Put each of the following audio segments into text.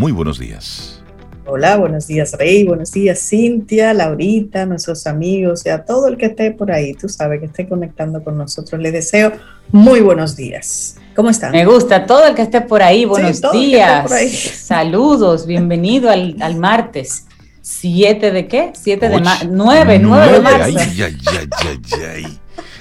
muy buenos días. Hola, buenos días Rey, buenos días Cintia, Laurita, nuestros amigos y a todo el que esté por ahí, tú sabes que esté conectando con nosotros. Les deseo muy buenos días. ¿Cómo están? Me gusta todo el que esté por ahí. Buenos días. Saludos, bienvenido al, al martes. ¿Siete de qué? ¿Siete de marzo? ¿Nueve? ¿Nueve de marzo? Ay, ay, ay, ay, ay.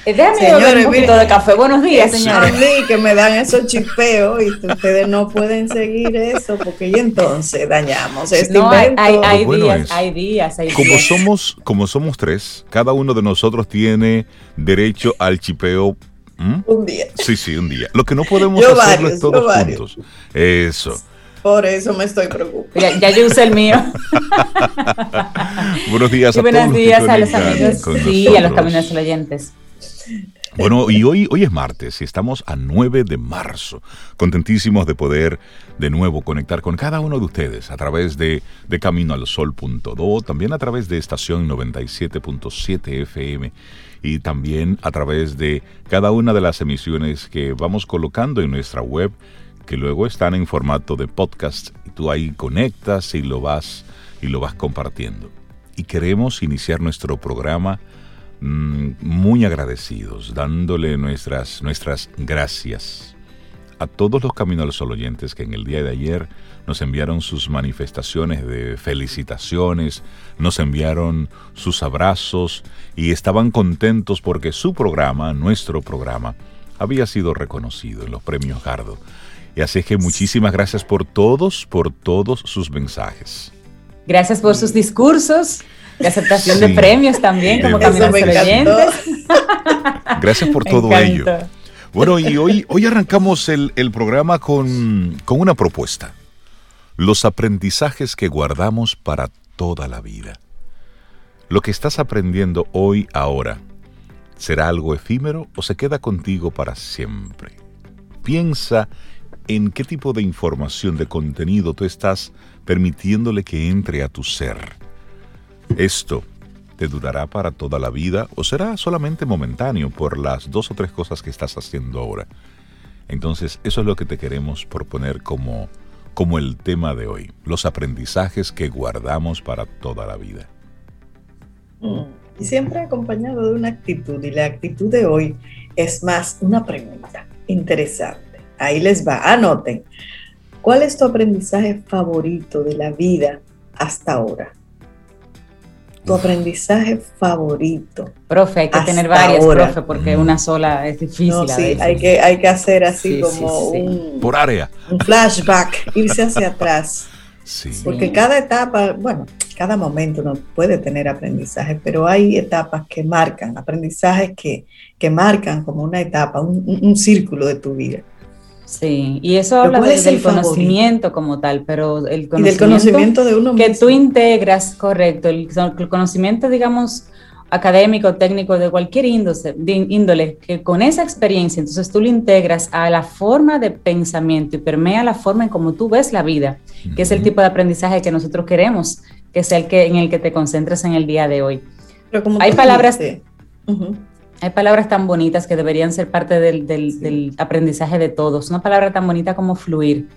Eh, déjame señores, un poquito de café. Buenos días, señores. A que me dan esos chipeos y ustedes no pueden seguir eso porque y entonces dañamos este no, Hay, hay, días, hay días, como Somos, como somos tres, cada uno de nosotros tiene derecho al chipeo Un día. Sí, sí, un día. Lo que no podemos hacerlo es todos juntos. Eso. Por eso me estoy preocupando. Ya, ya yo usé el mío. buenos días a buenos días a los amigos. Sí, a los caminos oyentes. Bueno, y hoy, hoy es martes y estamos a 9 de marzo. Contentísimos de poder de nuevo conectar con cada uno de ustedes a través de, de Camino al Sol.do, también a través de estación 97.7 FM y también a través de cada una de las emisiones que vamos colocando en nuestra web que luego están en formato de podcast y tú ahí conectas y lo vas y lo vas compartiendo. Y queremos iniciar nuestro programa muy agradecidos, dándole nuestras, nuestras gracias a todos los Caminos al oyentes que en el día de ayer nos enviaron sus manifestaciones de felicitaciones, nos enviaron sus abrazos y estaban contentos porque su programa, nuestro programa, había sido reconocido en los premios Gardo. Y así que muchísimas gracias por todos, por todos sus mensajes. Gracias por sus discursos, de aceptación de premios también, como Caminos Oyentes. Gracias por todo ello. Bueno, y hoy, hoy arrancamos el, el programa con, con una propuesta. Los aprendizajes que guardamos para toda la vida. Lo que estás aprendiendo hoy, ahora, ¿será algo efímero o se queda contigo para siempre? Piensa en qué tipo de información, de contenido tú estás permitiéndole que entre a tu ser. Esto te durará para toda la vida o será solamente momentáneo por las dos o tres cosas que estás haciendo ahora. Entonces, eso es lo que te queremos proponer como, como el tema de hoy, los aprendizajes que guardamos para toda la vida. Mm, y siempre acompañado de una actitud, y la actitud de hoy es más una pregunta interesante Ahí les va, anoten. ¿Cuál es tu aprendizaje favorito de la vida hasta ahora? Tu aprendizaje favorito. Profe, hay que tener varias, profe, porque una sola es difícil. No, sí, hay que, hay que hacer así como un. Por área. Un flashback, irse hacia atrás. Sí. Porque cada etapa, bueno, cada momento no puede tener aprendizaje, pero hay etapas que marcan, aprendizajes que, que marcan como una etapa, un círculo de tu vida. Sí, y eso habla del conocimiento como tal, pero el conocimiento, del conocimiento de uno que tú integras, correcto, el, conocimiento, digamos, académico, técnico, de cualquier índole, índole, que con esa experiencia, entonces tú lo integras a la forma de pensamiento y permea la forma en cómo tú ves la vida, que es el tipo de aprendizaje que nosotros queremos, que sea el que en el que te concentres en el día de hoy. Hay palabras... Hay palabras tan bonitas que deberían ser parte del, aprendizaje de todos. Una palabra tan bonita como fluir.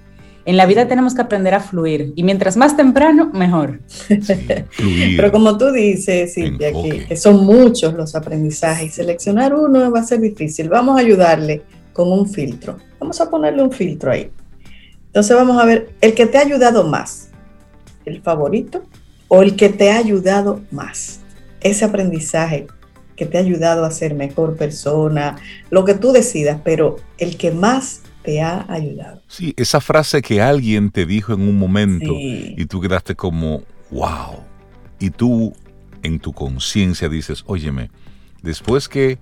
En la vida tenemos que aprender a fluir y mientras más temprano, mejor. Pero como tú dices, Cintia, que, son muchos los aprendizajes y seleccionar uno va a ser difícil. Vamos a ayudarle con un filtro. Vamos a ponerle un filtro ahí. Entonces vamos a ver el que te ha ayudado más, el favorito o el que te ha ayudado más. Ese aprendizaje que te ha ayudado a ser mejor persona, lo que tú decidas, pero el que más te ha ayudado. Sí, esa frase que alguien te dijo en un momento y tú quedaste como, wow. Y tú en tu conciencia dices, óyeme, después que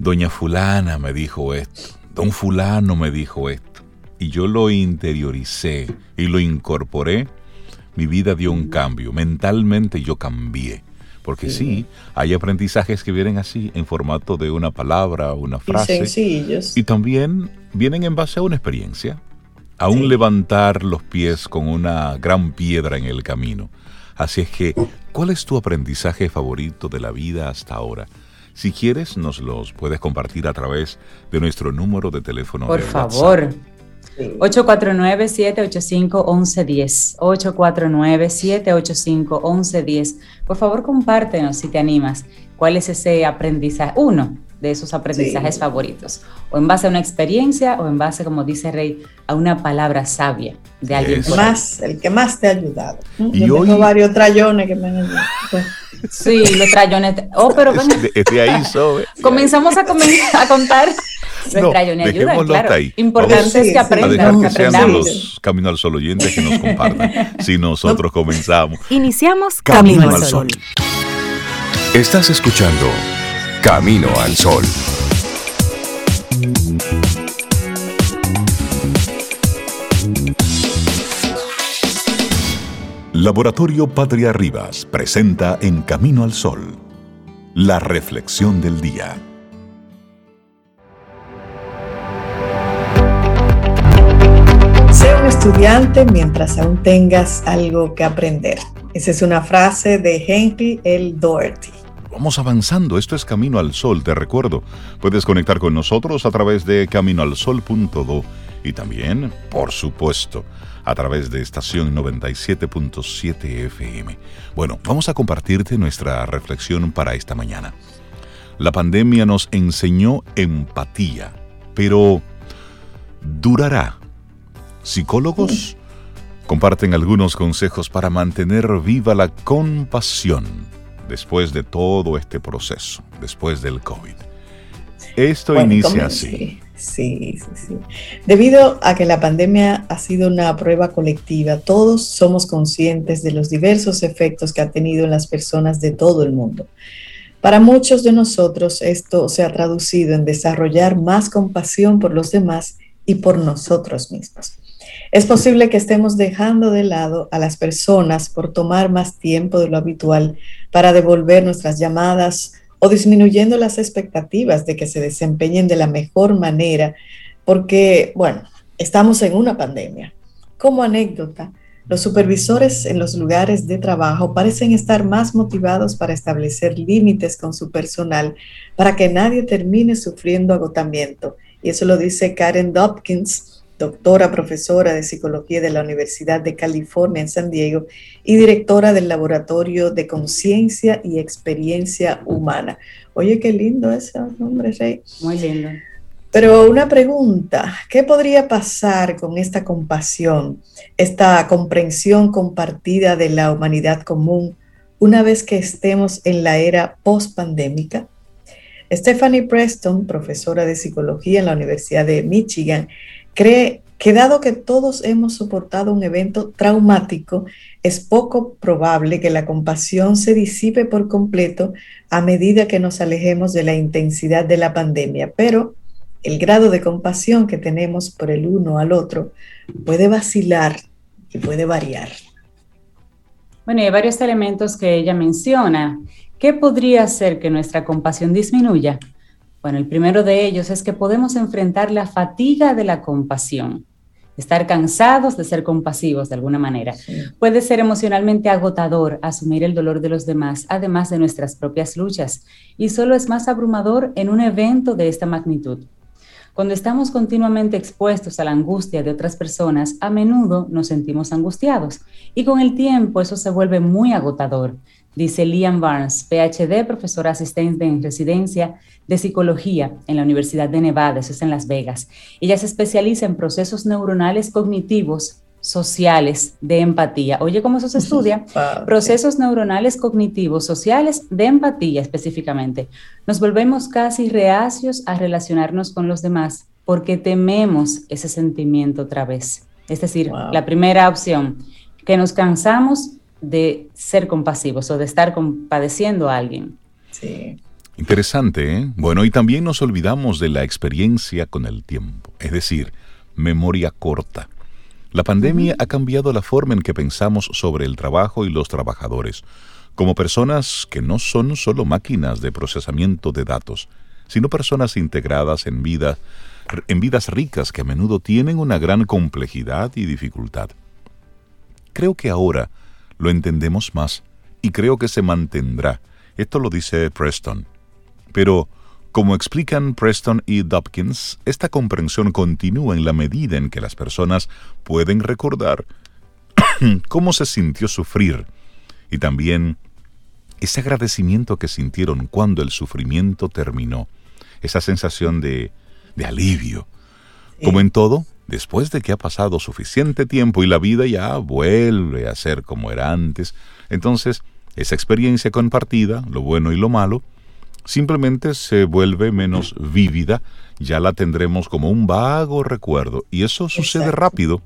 doña fulana me dijo esto, don fulano me dijo esto, y yo lo interioricé y lo incorporé, mi vida dio un cambio, mentalmente yo cambié. Porque sí. hay aprendizajes que vienen así, en formato de una palabra, una frase. Y sencillos. Y también vienen en base a una experiencia, a un levantar los pies con una gran piedra en el camino. Así es que, ¿cuál es tu aprendizaje favorito de la vida hasta ahora? Si quieres, nos los puedes compartir a través de nuestro número de teléfono. Por favor. 849-785-1110. 849-785-1110. Por favor, compártenos si te animas. ¿Cuál es ese aprendizaje? Uno de esos aprendizajes favoritos. O en base a una experiencia o en base, como dice Rey, a una palabra sabia de alguien. Más, el que más te ha ayudado. Y Yo tengo varios trayones que me han ayudado. Sí, los trayones. Oh, pero bueno. ahí, Comenzamos a, a contar no, claro. Ahí. Importante es que aprendan. que, sean los Camino al Sol oyentes que nos compartan. si nosotros comenzamos. Iniciamos Camino, al Sol. Estás escuchando Camino al Sol. Laboratorio Patria Rivas presenta En Camino al Sol, la reflexión del día. Estudiante mientras aún tengas algo que aprender. Esa es una frase de Henry L. Doherty. Vamos avanzando, esto es Camino al Sol, te recuerdo. Puedes conectar con nosotros a través de caminoalsol.do y también, por supuesto, a través de estación 97.7 FM. Bueno, vamos a compartirte nuestra reflexión para esta mañana. La pandemia nos enseñó empatía, pero ¿durará? Psicólogos comparten algunos consejos para mantener viva la compasión después de todo este proceso, después del COVID. Esto inicia así. Sí, sí, sí. Debido a que la pandemia ha sido una prueba colectiva, todos somos conscientes de los diversos efectos que ha tenido en las personas de todo el mundo. Para muchos de nosotros esto se ha traducido en desarrollar más compasión por los demás y por nosotros mismos. Es posible que estemos dejando de lado a las personas por tomar más tiempo de lo habitual para devolver nuestras llamadas o disminuyendo las expectativas de que se desempeñen de la mejor manera, porque, bueno, estamos en una pandemia. Como anécdota, los supervisores en los lugares de trabajo parecen estar más motivados para establecer límites con su personal para que nadie termine sufriendo agotamiento. Y eso lo dice Karen Dopkins, doctora profesora de psicología de la Universidad de California en San Diego y directora del Laboratorio de Conciencia y Experiencia Humana. Oye, qué lindo ese nombre, Rey. Muy lindo. Pero una pregunta, ¿qué podría pasar con esta compasión, esta comprensión compartida de la humanidad común una vez que estemos en la era post-pandémica? Stephanie Preston, profesora de psicología en la Universidad de Michigan, cree que dado que todos hemos soportado un evento traumático, es poco probable que la compasión se disipe por completo a medida que nos alejemos de la intensidad de la pandemia, pero el grado de compasión que tenemos por el uno al otro puede vacilar y puede variar. Bueno, hay varios elementos que ella menciona. ¿Qué podría hacer que nuestra compasión disminuya? Bueno, el primero de ellos es que podemos enfrentar la fatiga de la compasión, estar cansados de ser compasivos de alguna manera. Puede ser emocionalmente agotador asumir el dolor de los demás, además de nuestras propias luchas, y solo es más abrumador en un evento de esta magnitud. Cuando estamos continuamente expuestos a la angustia de otras personas, a menudo nos sentimos angustiados. Y con el tiempo eso se vuelve muy agotador dice Liam Barnes, PhD, profesor asistente en residencia de psicología en la Universidad de Nevada, eso es en Las Vegas. Ella se especializa en procesos neuronales cognitivos sociales de empatía. Oye, ¿cómo eso se estudia? Procesos neuronales cognitivos sociales de empatía específicamente. Nos volvemos casi reacios a relacionarnos con los demás porque tememos ese sentimiento otra vez. Es decir, la primera opción, que nos cansamos de ser compasivos o de estar compadeciendo a alguien. Sí. Interesante, ¿eh? Bueno, y también nos olvidamos de la experiencia con el tiempo, es decir, memoria corta. La pandemia ha cambiado la forma en que pensamos sobre el trabajo y los trabajadores, como personas que no son solo máquinas de procesamiento de datos, sino personas integradas en, vida, en vidas ricas que a menudo tienen una gran complejidad y dificultad. Creo que ahora lo entendemos más y creo que se mantendrá. Esto lo dice Preston. Pero, Como explican Preston y Dopkins, esta comprensión continúa en la medida en que las personas pueden recordar cómo se sintió sufrir y también ese agradecimiento que sintieron cuando el sufrimiento terminó, esa sensación de, de alivio. Como en todo, después de que ha pasado suficiente tiempo y la vida ya vuelve a ser como era antes, entonces esa experiencia compartida, lo bueno y lo malo, simplemente se vuelve menos vívida, ya la tendremos como un vago recuerdo y eso sucede rápido.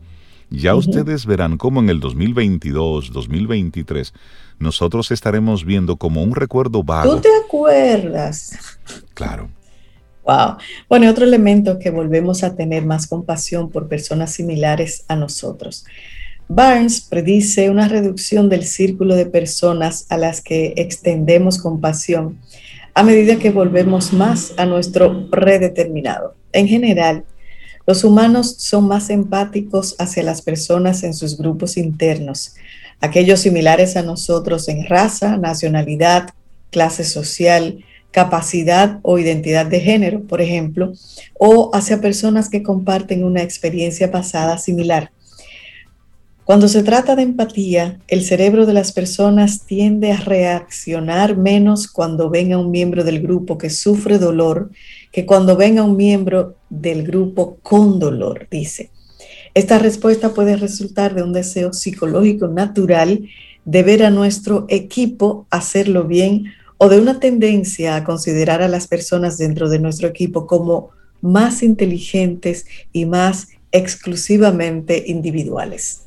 Ya ustedes verán cómo en el 2022, 2023, nosotros estaremos viendo como un recuerdo vago. ¿Tú te acuerdas? Claro. Wow. Bueno, otro elemento que volvemos a tener más compasión por personas similares a nosotros. Barnes predice una reducción del círculo de personas a las que extendemos compasión a medida que volvemos más a nuestro predeterminado. En general, los humanos son más empáticos hacia las personas en sus grupos internos, aquellos similares a nosotros en raza, nacionalidad, clase social, capacidad o identidad de género, por ejemplo, o hacia personas que comparten una experiencia pasada similar. Cuando se trata de empatía, el cerebro de las personas tiende a reaccionar menos cuando ven a un miembro del grupo que sufre dolor que cuando ven a un miembro del grupo con dolor, dice. Esta respuesta puede resultar de un deseo psicológico natural de ver a nuestro equipo hacerlo bien o de una tendencia a considerar a las personas dentro de nuestro equipo como más inteligentes y más exclusivamente individuales.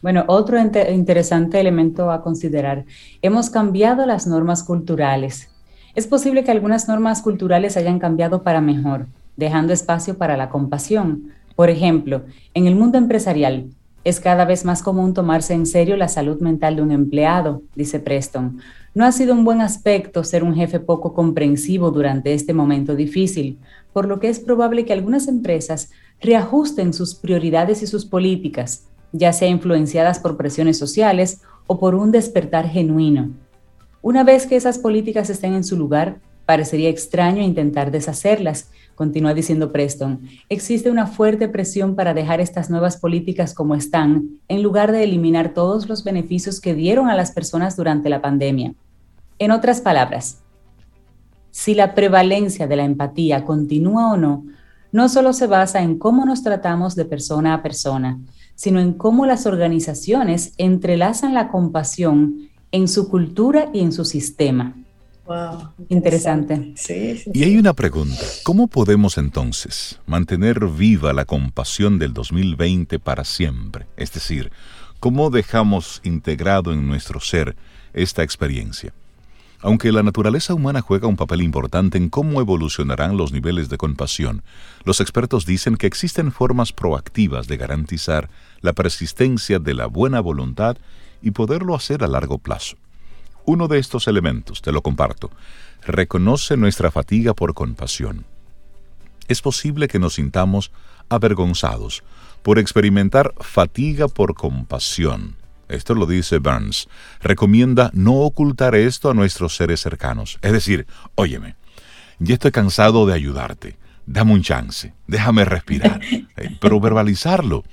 Bueno, otro interesante elemento a considerar. Hemos cambiado las normas culturales. Es posible que algunas normas culturales hayan cambiado para mejor, dejando espacio para la compasión. Por ejemplo, en el mundo empresarial, es cada vez más común tomarse en serio la salud mental de un empleado, dice Preston. No ha sido un buen aspecto ser un jefe poco comprensivo durante este momento difícil, por lo que es probable que algunas empresas reajusten sus prioridades y sus políticas, ya sea influenciadas por presiones sociales o por un despertar genuino. Una vez que esas políticas estén en su lugar, parecería extraño intentar deshacerlas, continúa diciendo Preston. Existe una fuerte presión para dejar estas nuevas políticas como están, en lugar de eliminar todos los beneficios que dieron a las personas durante la pandemia. En otras palabras, si la prevalencia de la empatía continúa o no, no solo se basa en cómo nos tratamos de persona a persona, sino en cómo las organizaciones entrelazan la compasión en su cultura y en su sistema. Wow, interesante. y hay una pregunta, ¿cómo podemos entonces mantener viva la compasión del 2020 para siempre? Es decir, ¿cómo dejamos integrado en nuestro ser esta experiencia? Aunque la naturaleza humana juega un papel importante en cómo evolucionarán los niveles de compasión, los expertos dicen que existen formas proactivas de garantizar la persistencia de la buena voluntad y poderlo hacer a largo plazo. Uno de estos elementos, te lo comparto, reconoce nuestra fatiga por compasión. Es posible que nos sintamos avergonzados por experimentar fatiga por compasión esto lo dice Burns, recomienda no ocultar esto a nuestros seres cercanos. Es decir, óyeme, ya estoy cansado de ayudarte, dame un chance, déjame respirar, eh, pero verbalizarlo.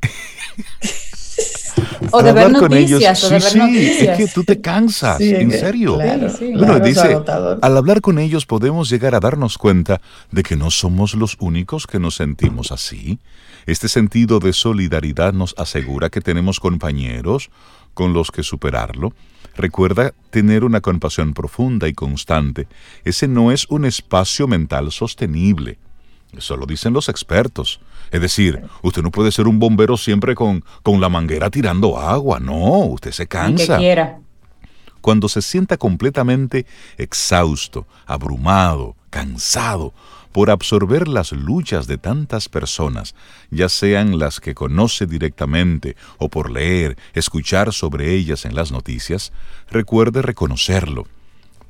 o de ver noticias, o de ver noticias. Es que tú te cansas, en serio. bueno, dice, al hablar con ellos podemos llegar a darnos cuenta de que no somos los únicos que nos sentimos así. Este sentido de solidaridad nos asegura que tenemos compañeros con los que superarlo. Recuerda tener una compasión profunda y constante. Ese no es un espacio mental sostenible. Eso lo dicen los expertos. Es decir, usted no puede ser un bombero siempre con, con la manguera tirando agua. No, usted se cansa. quiera. Cuando se sienta completamente exhausto, abrumado, cansado, por absorber las luchas de tantas personas, ya sean las que conoce directamente o por leer, escuchar sobre ellas en las noticias, recuerde reconocerlo.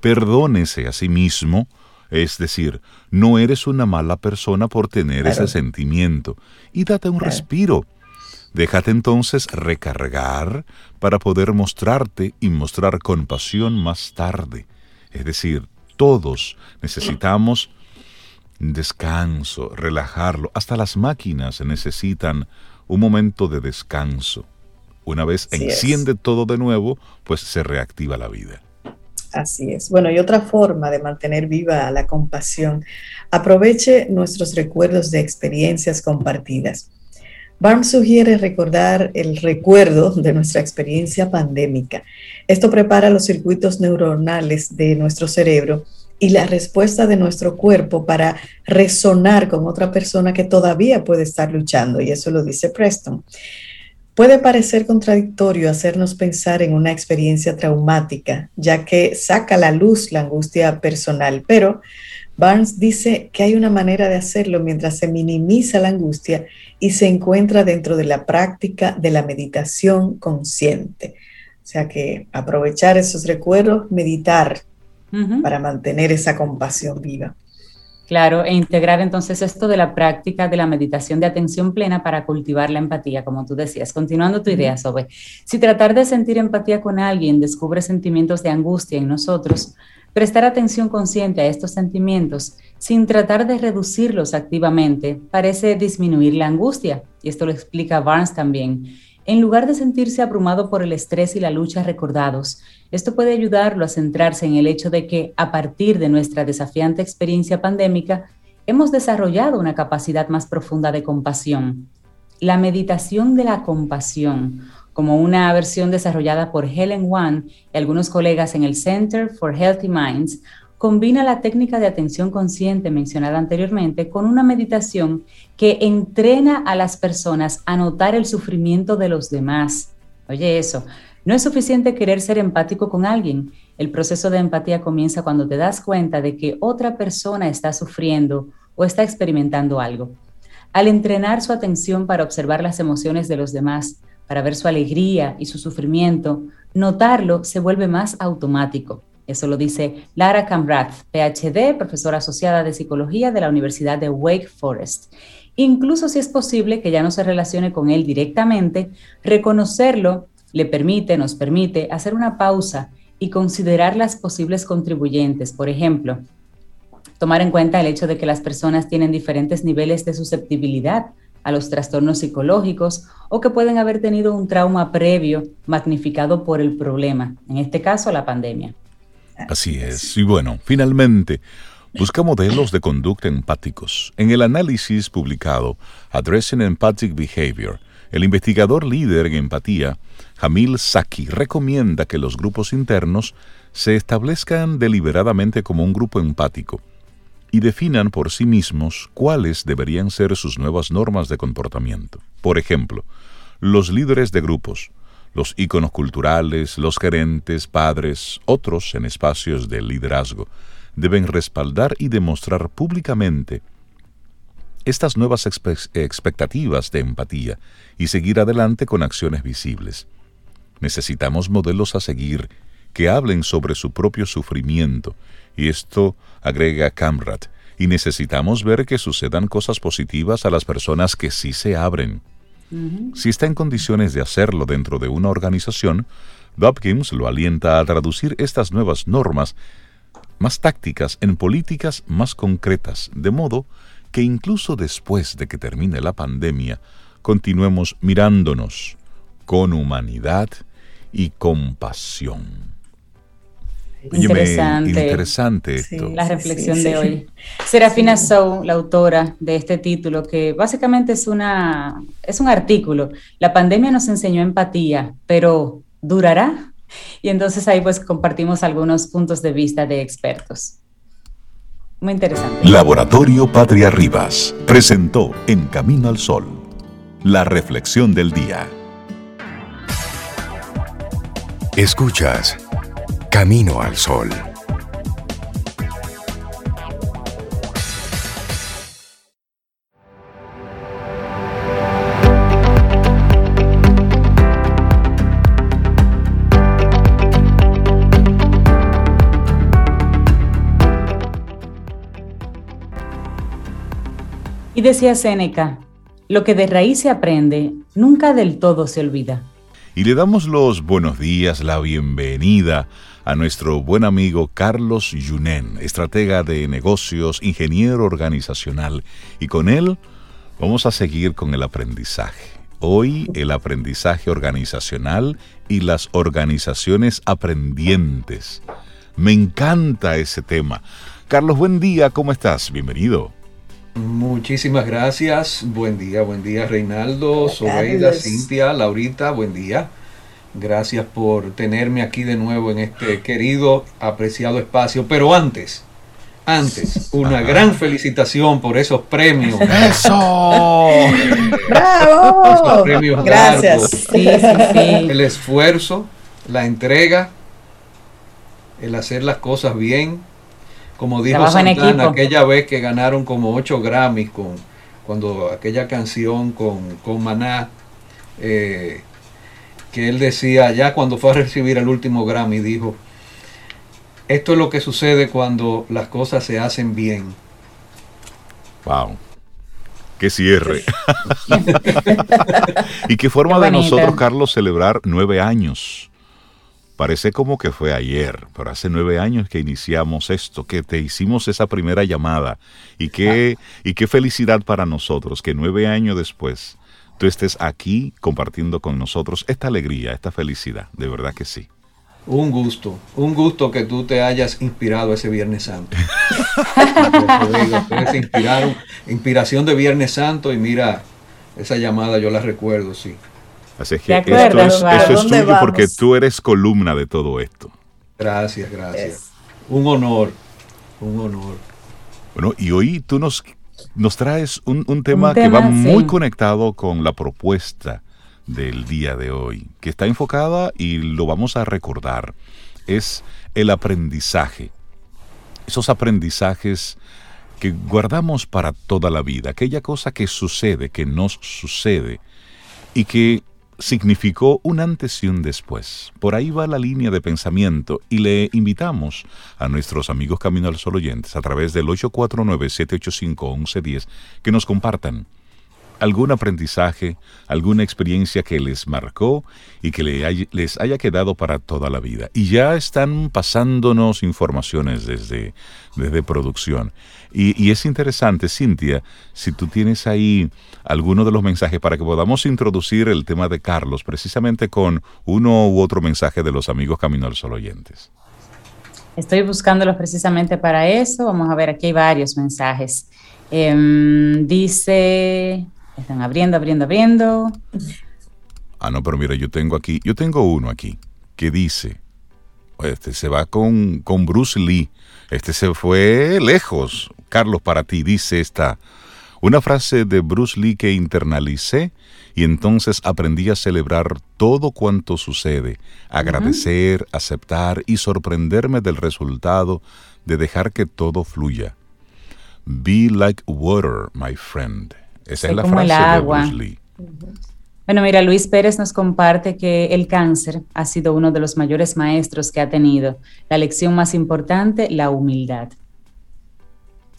Perdónese a sí mismo, es decir, no eres una mala persona por tener ese sentimiento, y date un respiro. Déjate entonces recargar para poder mostrarte y mostrar compasión más tarde. Es decir, Todos necesitamos descanso, relajarlo. Hasta las máquinas necesitan un momento de descanso. Una vez enciende todo de nuevo, pues se reactiva la vida. Así es. Bueno, y otra forma de mantener viva la compasión, aproveche nuestros recuerdos de experiencias compartidas. Barnes sugiere recordar el recuerdo de nuestra experiencia pandémica. Esto prepara los circuitos neuronales de nuestro cerebro y la respuesta de nuestro cuerpo para resonar con otra persona que todavía puede estar luchando, y eso lo dice Preston. Puede parecer contradictorio hacernos pensar en una experiencia traumática, ya que saca a la luz la angustia personal, pero Barnes dice que hay una manera de hacerlo mientras se minimiza la angustia y se encuentra dentro de la práctica de la meditación consciente. O sea que aprovechar esos recuerdos, meditar para mantener esa compasión viva. Claro, e integrar entonces esto de la práctica de la meditación de atención plena para cultivar la empatía, como tú decías. Continuando tu idea, Sobe, si tratar de sentir empatía con alguien descubre sentimientos de angustia en nosotros, prestar atención consciente a estos sentimientos sin tratar de reducirlos activamente parece disminuir la angustia, y esto lo explica Barnes también. En lugar de sentirse abrumado por el estrés y la lucha recordados, esto puede ayudarlo a centrarse en el hecho de que a partir de nuestra desafiante experiencia pandémica, hemos desarrollado una capacidad más profunda de compasión. La meditación de la compasión, como una versión desarrollada por Helen Wan y algunos colegas en el Center for Healthy Minds, combina la técnica de atención consciente mencionada anteriormente con una meditación que entrena a las personas a notar el sufrimiento de los demás. Oye, eso, no es suficiente querer ser empático con alguien. El proceso de empatía comienza cuando te das cuenta de que otra persona está sufriendo o está experimentando algo. Al entrenar su atención para observar las emociones de los demás, para ver su alegría y su sufrimiento, notarlo se vuelve más automático. Eso lo dice Lara Camrath, PhD, profesora asociada de psicología de la Universidad de Wake Forest. Incluso si es posible que ya no se relacione con él directamente, reconocerlo le permite, nos permite hacer una pausa y considerar las posibles contribuyentes. Por ejemplo, tomar en cuenta el hecho de que las personas tienen diferentes niveles de susceptibilidad a los trastornos psicológicos o que pueden haber tenido un trauma previo magnificado por el problema, en este caso la pandemia. Así es. Y bueno, finalmente, busca modelos de conducta empáticos. En el análisis publicado Addressing Empathic Behavior, el investigador líder en empatía, Jamil Saki, recomienda que los grupos internos se establezcan deliberadamente como un grupo empático y definan por sí mismos cuáles deberían ser sus nuevas normas de comportamiento. Por ejemplo, los líderes de grupos, los íconos culturales, los gerentes, padres, otros en espacios de liderazgo, deben respaldar y demostrar públicamente estas nuevas expectativas de empatía y seguir adelante con acciones visibles. Necesitamos modelos a seguir que hablen sobre su propio sufrimiento, y esto agrega Camrat, y necesitamos ver que sucedan cosas positivas a las personas que sí se abren. Si está en condiciones de hacerlo dentro de una organización, Dopkins lo alienta a traducir estas nuevas normas más tácticas en políticas más concretas, de modo que incluso después de que termine la pandemia, continuemos mirándonos con humanidad y compasión. Interesante. interesante esto. la reflexión de hoy. Serafina Sou, la autora de este título, que básicamente es, una, es un artículo. La pandemia nos enseñó empatía, pero ¿durará? Y entonces ahí pues compartimos algunos puntos de vista de expertos. Muy interesante. Laboratorio Patria Rivas presentó En Camino al Sol, la reflexión del día. Escuchas Camino al Sol. Y decía Séneca, lo que de raíz se aprende, nunca del todo se olvida. Y le damos los buenos días, la bienvenida a nuestro buen amigo Carlos Yunen, estratega de negocios, ingeniero organizacional, y con él vamos a seguir con el aprendizaje. Hoy el aprendizaje organizacional y las organizaciones aprendientes. Me encanta ese tema. Carlos, buen día, ¿cómo estás? Bienvenido. Muchísimas gracias. Buen día, buen día Reinaldo, Sobeida, Cintia, Laurita, buen día. Gracias por tenerme aquí de nuevo en este querido, apreciado espacio. Pero antes, antes, una gran felicitación por esos premios. ¡Eso! ¡Bravo! premios Gracias. El esfuerzo, la entrega, el hacer las cosas bien. Como dijo Santana, aquella vez que ganaron como 8 Grammys con cuando aquella canción con, con Maná, eh, que él decía, ya cuando fue a recibir el último Grammy, dijo, esto es lo que sucede cuando las cosas se hacen bien. Wow. Qué cierre. y qué forma de nosotros, Carlos, celebrar nueve años. Parece como que fue ayer, pero hace nueve años que iniciamos esto, que te hicimos esa primera llamada. Y qué, y qué felicidad para nosotros que nueve años después tú estés aquí compartiendo con nosotros esta alegría, esta felicidad. De verdad que sí. Un gusto, un gusto que tú te hayas inspirado ese Viernes Santo. inspiraron, inspiración de Viernes Santo y mira, esa llamada yo la recuerdo, sí. Así es que esto es, tuyo porque tú eres columna de todo esto. Gracias, gracias. Un honor, un honor. Bueno, y hoy tú nos, nos traes un, tema, que va muy conectado con la propuesta del día de hoy, que está enfocada y lo vamos a recordar, es el aprendizaje. Esos aprendizajes que guardamos para toda la vida, aquella cosa que sucede, que nos sucede y que significó un antes y un después. Por ahí va la línea de pensamiento y le invitamos a nuestros amigos Camino al Sol oyentes a través del 849-785-1110 que nos compartan algún aprendizaje, alguna experiencia que les marcó y que les haya quedado para toda la vida. Y ya están pasándonos informaciones desde, desde producción. Y, es interesante, Cintia, si tú tienes ahí alguno de los mensajes para que podamos introducir el tema de Carlos precisamente con uno u otro mensaje de los amigos Camino al Sol oyentes. Estoy buscándolos precisamente para eso. Vamos a ver, aquí hay varios mensajes. Em, dice están abriendo, abriendo, abriendo. Ah, no, pero mira, yo tengo aquí, yo tengo uno aquí que dice, este se va con, con Bruce Lee, este se fue lejos. Carlos, para ti, dice esta, una frase de Bruce Lee que internalicé y entonces aprendí a celebrar todo cuanto sucede, agradecer, aceptar y sorprenderme del resultado de dejar que todo fluya. Be like water, my friend. Esa es la frase de Bruce Lee. Bueno, mira, Luis Pérez nos comparte que el cáncer ha sido uno de los mayores maestros que ha tenido. La lección más importante, la humildad.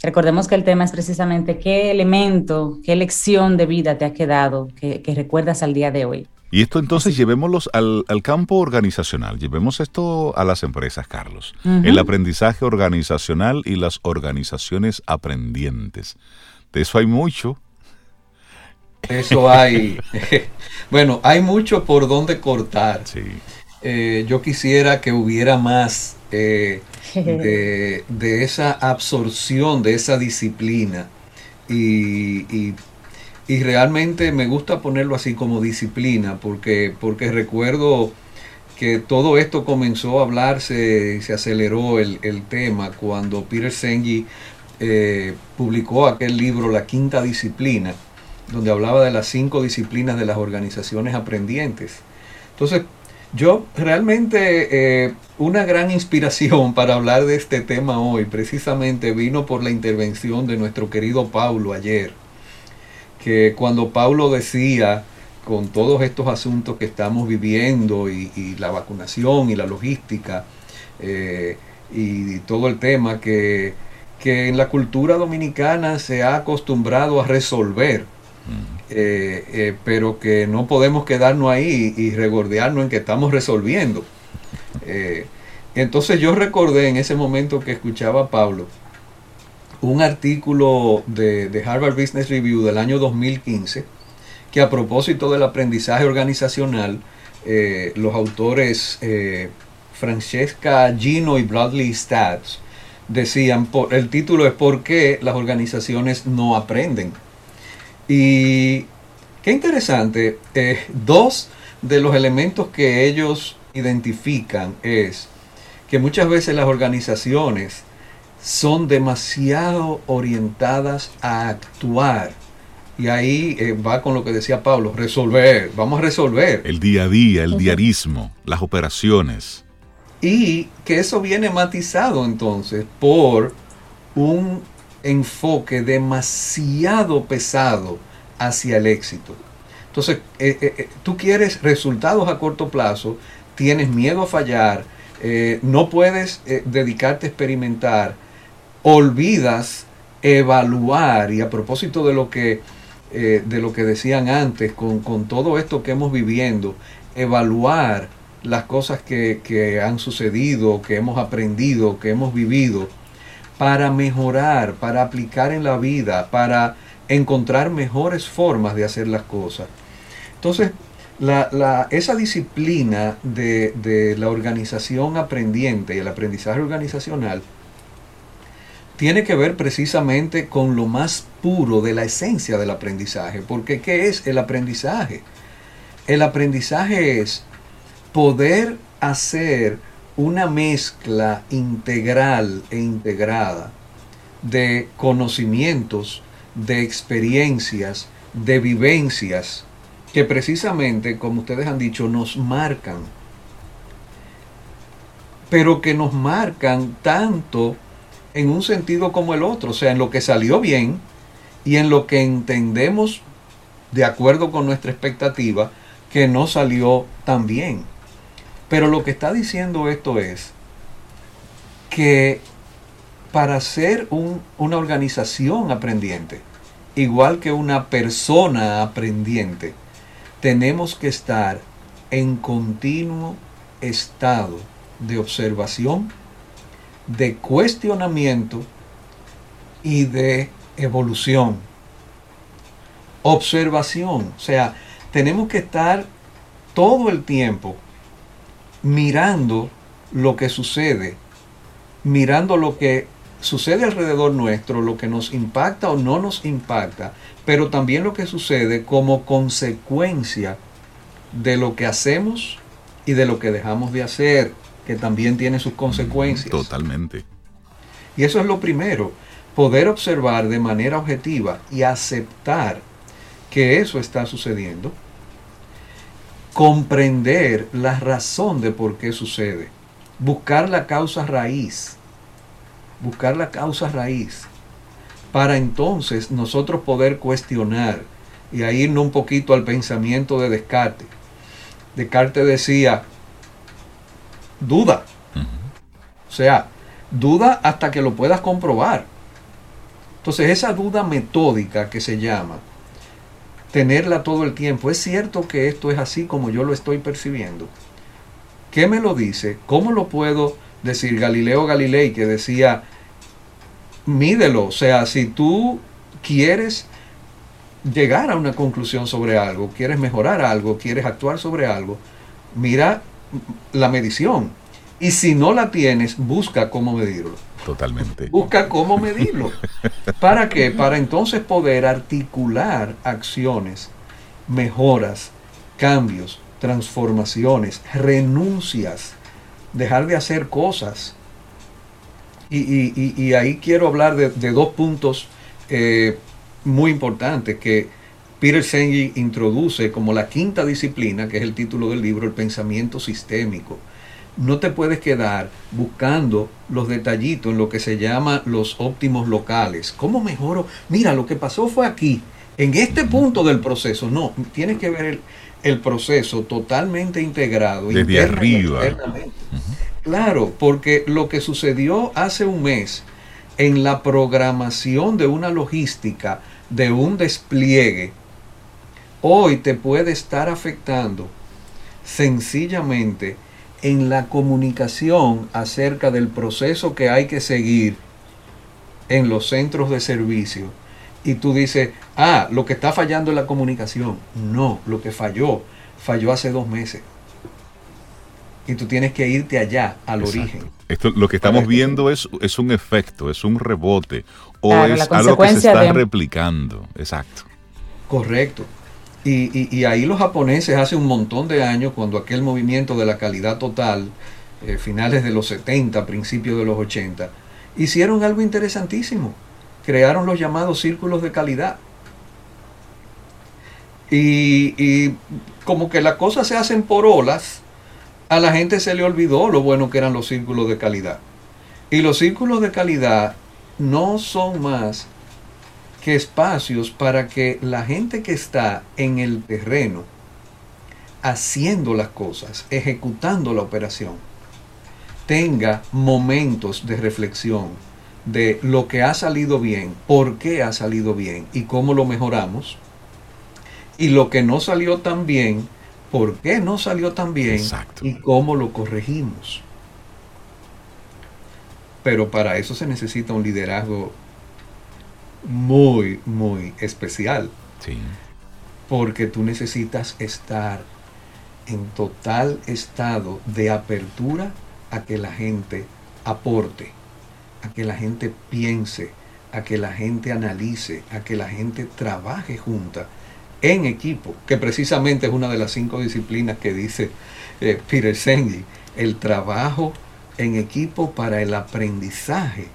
Recordemos que el tema es precisamente qué elemento, qué lección de vida te ha quedado, que, recuerdas al día de hoy. Y esto entonces llevémoslo al, campo organizacional, llevemos esto a las empresas, Carlos. El aprendizaje organizacional y las organizaciones aprendientes. De eso hay mucho, eso hay. bueno, hay mucho por donde cortar. Eh, yo quisiera que hubiera más eh, de, esa absorción, de esa disciplina. Y, realmente me gusta ponerlo así como disciplina, porque, porque recuerdo que todo esto comenzó a hablarse y se aceleró el, tema cuando Peter Senge eh, publicó aquel libro La Quinta Disciplina donde hablaba de las cinco disciplinas de las organizaciones aprendientes. Entonces, yo realmente eh, una gran inspiración para hablar de este tema hoy precisamente vino por la intervención de nuestro querido Paulo ayer, que cuando Paulo decía con todos estos asuntos que estamos viviendo y, la vacunación y la logística eh, y todo el tema que, que en la cultura dominicana se ha acostumbrado a resolver eh, eh, pero que no podemos quedarnos ahí y regordearnos en que estamos resolviendo. Eh, Entonces yo recordé en ese momento que escuchaba a Pablo un artículo de, Harvard Business Review del año 2015 que a propósito del aprendizaje organizacional, los autores Francesca Gino y Bradley Stats decían, por, el título es ¿Por qué las organizaciones no aprenden? Y qué interesante, eh, dos de los elementos que ellos identifican es que muchas veces las organizaciones son demasiado orientadas a actuar. Y ahí eh, va con lo que decía Pablo, resolver, vamos a resolver. El día a día, el diarismo, las operaciones. Y que eso viene matizado entonces por un enfoque demasiado pesado hacia el éxito. Entonces, eh, eh, tú quieres resultados a corto plazo, tienes miedo a fallar, no puedes dedicarte a experimentar, olvidas evaluar y a propósito de lo que, eh, de lo que decían antes, con, todo esto que hemos viviendo, evaluar las cosas que, que han sucedido, que hemos aprendido, que hemos vivido, para mejorar, para aplicar en la vida, para encontrar mejores formas de hacer las cosas. Entonces, esa disciplina de, la organización aprendiente y el aprendizaje organizacional tiene que ver precisamente con lo más puro de la esencia del aprendizaje. Porque ¿qué es el aprendizaje? El aprendizaje es poder hacer una mezcla integral e integrada de conocimientos, de experiencias, de vivencias, que precisamente, como ustedes han dicho, nos marcan, pero que nos marcan tanto en un sentido como el otro, o sea, en lo que salió bien y en lo que entendemos de acuerdo con nuestra expectativa que no salió tan bien. Pero lo que está diciendo esto es que para ser una organización aprendiente, igual que una persona aprendiente, tenemos que estar en continuo estado de observación de cuestionamiento y de evolución. Observación, o sea, tenemos que estar todo el tiempo mirando lo que sucede, mirando lo que sucede alrededor nuestro, lo que nos impacta o no nos impacta, pero también lo que sucede como consecuencia de lo que hacemos y de lo que dejamos de hacer que también tiene sus consecuencias. Totalmente. Y eso es lo primero, poder observar de manera objetiva y aceptar que eso está sucediendo, comprender la razón de por qué sucede, buscar la causa raíz, buscar la causa raíz, para entonces nosotros poder cuestionar y a irnos un poquito al pensamiento de Descartes. Descartes decía, duda. O sea, duda hasta que lo puedas comprobar. Entonces, esa duda metódica que se llama, tenerla todo el tiempo, ¿es cierto que esto es así como yo lo estoy percibiendo? ¿Qué me lo dice? ¿Cómo lo puedo decir? Galileo Galilei que decía, mídelo, o sea, si tú quieres llegar a una conclusión sobre algo, quieres mejorar algo, quieres actuar sobre algo, mira la medición. Y si no la tienes, busca cómo medirlo. Totalmente. Busca cómo medirlo. ¿Para qué? Para entonces poder articular acciones, mejoras, cambios, transformaciones, renuncias, dejar de hacer cosas. Y, ahí quiero hablar de, dos puntos eh, muy importantes que Peter Senge introduce como la quinta disciplina, que es el título del libro, el pensamiento sistémico. No te puedes quedar buscando los detallitos en lo que se llama los óptimos locales. ¿Cómo mejoro? Mira, lo que pasó fue aquí, en este punto del proceso. No, tienes que ver el, proceso totalmente integrado. Desde arriba. Claro, porque lo que sucedió hace un mes en la programación de una logística, de un despliegue, hoy te puede estar afectando sencillamente en la comunicación acerca del proceso que hay que seguir en los centros de servicio y tú dices, ah, lo que está fallando es la comunicación. No, lo que falló, falló hace dos meses. Y tú tienes que irte allá, al origen. Esto, lo que estamos viendo es, es un efecto, es un rebote o es algo que se está replicando. Exacto. Correcto. Y, ahí los japoneses hace un montón de años, cuando aquel movimiento de la calidad total, eh, finales de los 70, principios de los 80, hicieron algo interesantísimo. Crearon los llamados círculos de calidad. Y, y como que las cosas se hacen por olas, a la gente se le olvidó lo bueno que eran los círculos de calidad. Y los círculos de calidad no son más que espacios para que la gente que está en el terreno haciendo las cosas, ejecutando la operación, tenga momentos de reflexión de lo que ha salido bien, por qué ha salido bien y cómo lo mejoramos, y lo que no salió tan bien, por qué no salió tan bien y cómo lo corregimos. Pero para eso se necesita un liderazgo muy, muy especial. Sí. Porque tú necesitas estar en total estado de apertura a que la gente aporte, a que la gente piense, a que la gente analice, a que la gente trabaje junta en equipo, que precisamente es una de las cinco disciplinas que dice eh, Peter Senge, el trabajo en equipo para el aprendizaje.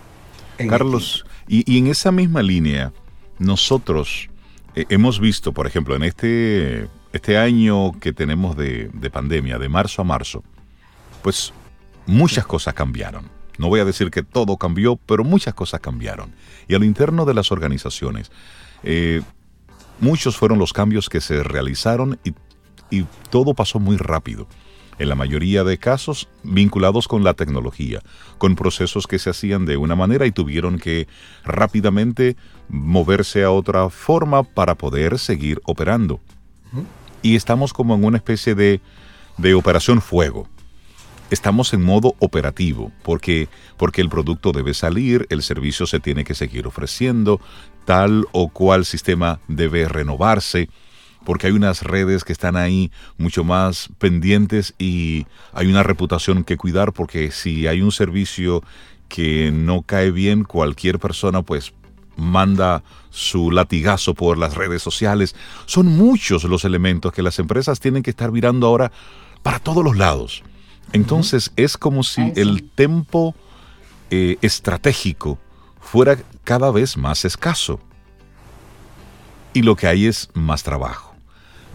Carlos, y, en esa misma línea, nosotros eh, hemos visto, por ejemplo, en este, este año que tenemos de, de pandemia, de marzo a marzo, pues muchas cosas cambiaron. No voy a decir que todo cambió, pero muchas cosas cambiaron. Y a lo interno de las organizaciones, eh, muchos fueron los cambios que se realizaron y, y todo pasó muy rápido en la mayoría de casos vinculados con la tecnología, con procesos que se hacían de una manera y tuvieron que rápidamente moverse a otra forma para poder seguir operando. Y estamos como en una especie de, de operación fuego. Estamos en modo operativo porque, porque el producto debe salir, el servicio se tiene que seguir ofreciendo, tal o cual sistema debe renovarse porque hay unas redes que están ahí mucho más pendientes y hay una reputación que cuidar porque si hay un servicio que no cae bien, cualquier persona pues manda su latigazo por las redes sociales. Son muchos los elementos que las empresas tienen que estar mirando ahora para todos los lados. Entonces es como si el tempo eh, estratégico fuera cada vez más escaso. Y lo que hay es más trabajo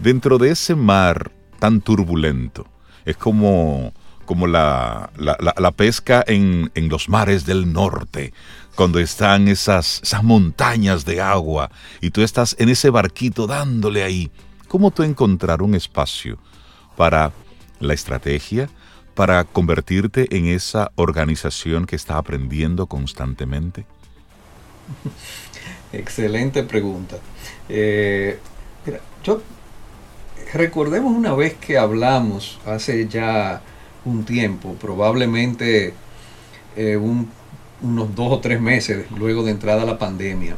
dentro de ese mar tan turbulento, es como, como la, pesca en, los mares del norte, cuando están esas, esas montañas de agua y tú estás en ese barquito dándole ahí. ¿Cómo tú encontrar un espacio para la estrategia, para convertirte en esa organización que está aprendiendo constantemente? Excelente pregunta. Eh, mira, yo recordemos una vez que hablamos hace ya un tiempo, probablemente eh, unos dos o tres meses luego de entrada la pandemia,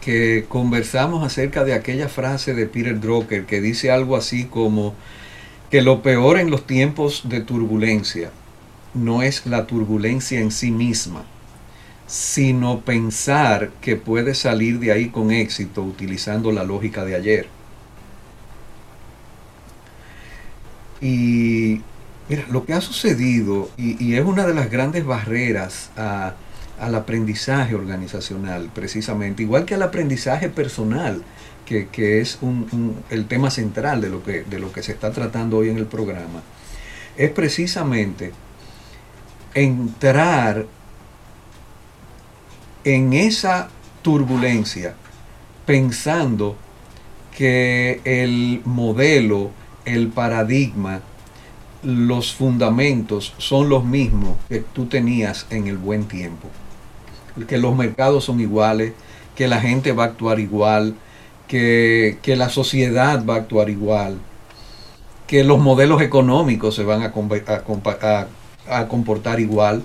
que conversamos acerca de aquella frase de Peter Drucker que dice algo así como que lo peor en los tiempos de turbulencia no es la turbulencia en sí misma, sino pensar que puede salir de ahí con éxito utilizando la lógica de ayer. Y mira, lo que ha sucedido, y, es una de las grandes barreras al aprendizaje organizacional, precisamente, igual que al aprendizaje personal, que, es el tema central de lo, que, de lo que se está tratando hoy en el programa, es precisamente entrar en esa turbulencia pensando que el modelo el paradigma, los fundamentos son los mismos que tú tenías en el buen tiempo. Que los mercados son iguales, que la gente va a actuar igual, que, la sociedad va a actuar igual. que los modelos económicos se van a, comportar igual.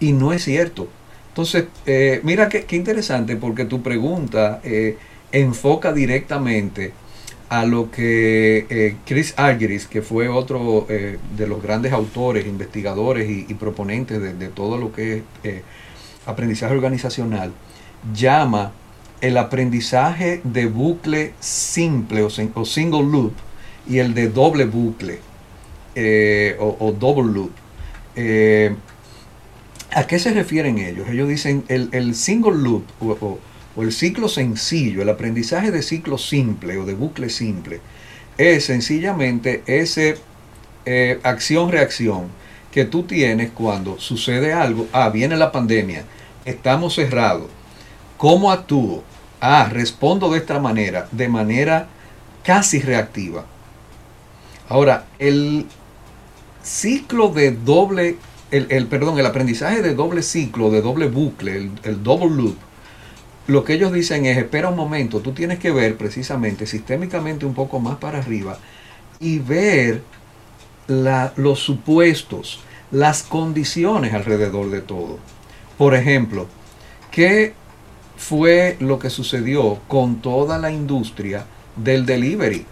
Y no es cierto. Entonces, eh, mira qué, interesante, porque tu pregunta eh, enfoca directamente a lo que eh, Chris Argyris, que fue otro de los grandes autores, investigadores y, proponentes de, todo lo que es aprendizaje organizacional, llama el aprendizaje de bucle simple o, single loop y el de doble bucle eh, o, double loop. Eh, ¿A qué se refieren ellos? Ellos dicen el, single loop o, el ciclo sencillo, el aprendizaje de ciclo simple o de bucle simple, es sencillamente ese eh, acción-reacción que tú tienes cuando sucede algo. Ah, viene la pandemia, estamos cerrados. ¿Cómo actúo? Ah, respondo de esta manera, de manera casi reactiva. Ahora, el ciclo de doble, el, perdón, el aprendizaje de doble ciclo, de doble bucle, el, double loop, lo que ellos dicen es, espera un momento, tú tienes que ver precisamente sistémicamente un poco más para arriba y ver los supuestos, las condiciones alrededor de todo. Por ejemplo, ¿qué fue lo que sucedió con toda la industria del delivery?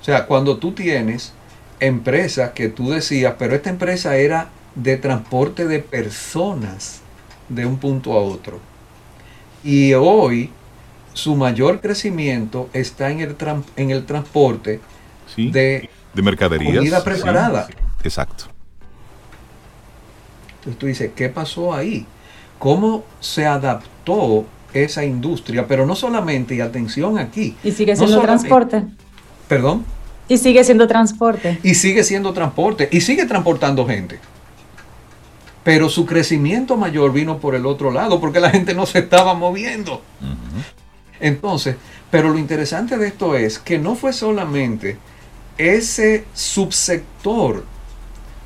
O sea, cuando tú tienes empresas que tú decías, pero esta empresa era de transporte de personas de un punto a otro. Y hoy su mayor crecimiento está en el, en el transporte de, de mercaderías. Comida preparada. exacto. Entonces tú dices, ¿qué pasó ahí? ¿Cómo se adaptó esa industria? Pero no solamente, y atención aquí. Y sigue siendo transporte. Perdón. Y sigue siendo transporte. Y sigue siendo transporte. Y sigue transportando gente. Pero su crecimiento mayor vino por el otro lado, porque la gente no se estaba moviendo. Entonces, pero lo interesante de esto es que no fue solamente ese subsector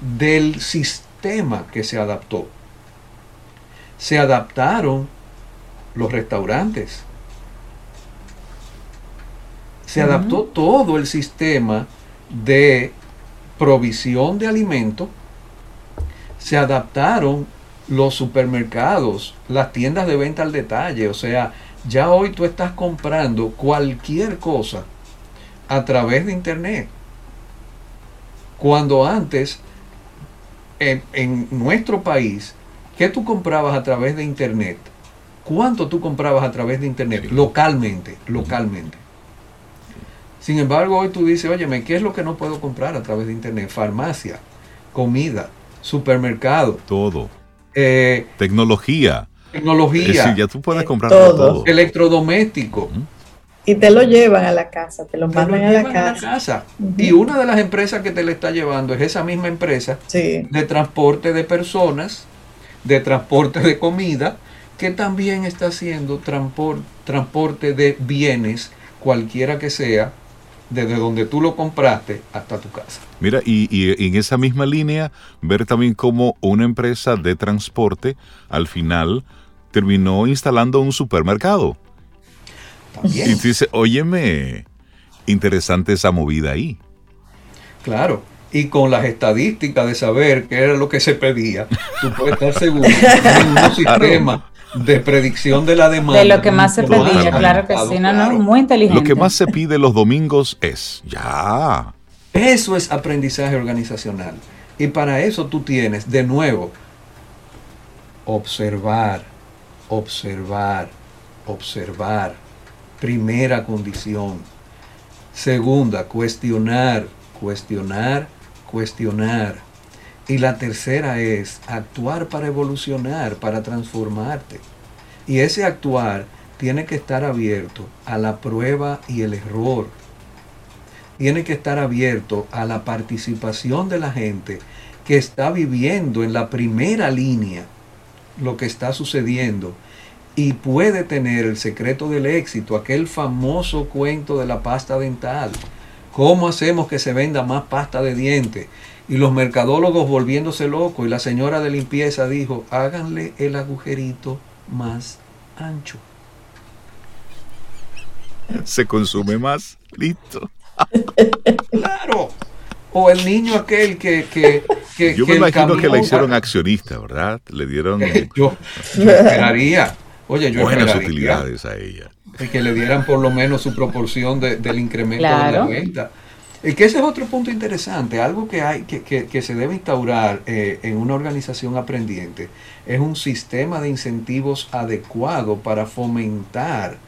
del sistema que se adaptó. Se adaptaron los restaurantes, se adaptó todo el sistema de provisión de alimento, se adaptaron los supermercados, las tiendas de venta al detalle, o sea, ya hoy tú estás comprando cualquier cosa a través de internet. Cuando antes, en, en nuestro país, ¿qué tú comprabas a través de internet? ¿Cuánto tú comprabas a través de internet? Localmente, localmente. Sin embargo, hoy tú dices, óyeme, ¿qué es lo que no puedo comprar a través de Internet? Farmacia, comida, supermercado. Todo. Eh, tecnología. Tecnología. Sí, ya tú puedes comprar todo. Electrodoméstico. Y te lo llevan a la casa, te lo mandan a, la casa. Y una de las empresas que te le está llevando es esa misma empresa de transporte de personas, de transporte de comida, que también está haciendo transporte de bienes, cualquiera que sea, desde donde tú lo compraste hasta tu casa. Mira, y, en esa misma línea, ver también cómo una empresa de transporte al final terminó instalando un supermercado. También. Y tú dices, óyeme, interesante esa movida ahí. Claro, y con las estadísticas de saber qué era lo que se pedía, tú puedes estar seguro que un sistema de predicción de la demanda. De lo que más se pedía, claro que sí, no, no, muy inteligente. Lo que más se pide los domingos es, ya. Eso es aprendizaje organizacional. Y para eso tú tienes, de nuevo, observar, observar, observar. Primera condición. Segunda, cuestionar, cuestionar, cuestionar y la tercera es actuar para evolucionar, para transformarte. Y ese actuar tiene que estar abierto a la prueba y el error. Tiene que estar abierto a la participación de la gente que está viviendo en la primera línea lo que está sucediendo y puede tener el secreto del éxito, aquel famoso cuento de la pasta dental. ¿Cómo hacemos que se venda más pasta de dientes? Y los mercadólogos volviéndose locos y la señora de limpieza dijo, háganle el agujerito más ancho. Se consume más, listo. claro. O el niño aquel que... que, que yo me imagino que le hicieron accionista, ¿verdad? Le dieron... yo, esperaría. Oye, yo Buenas utilidades a ella. Que le dieran por lo menos su proporción del incremento de la venta. Y que ese es otro punto interesante, algo que hay que, que, se debe instaurar eh, en una organización aprendiente es un sistema de incentivos adecuado para fomentar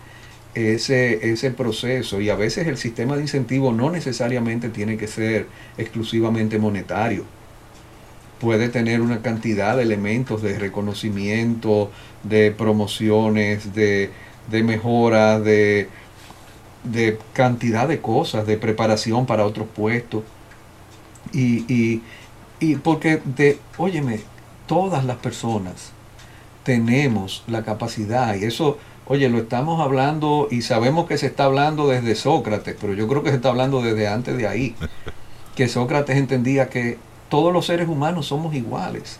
ese, ese proceso y a veces el sistema de incentivos no necesariamente tiene que ser exclusivamente monetario. Puede tener una cantidad de elementos de reconocimiento, de promociones, de, de mejoras, de, de cantidad de cosas, de preparación para otros puestos. Y, y, y porque, de, óyeme, todas las personas tenemos la capacidad, y eso, oye, lo estamos hablando y sabemos que se está hablando desde Sócrates, pero yo creo que se está hablando desde antes de ahí, que Sócrates entendía que todos los seres humanos somos iguales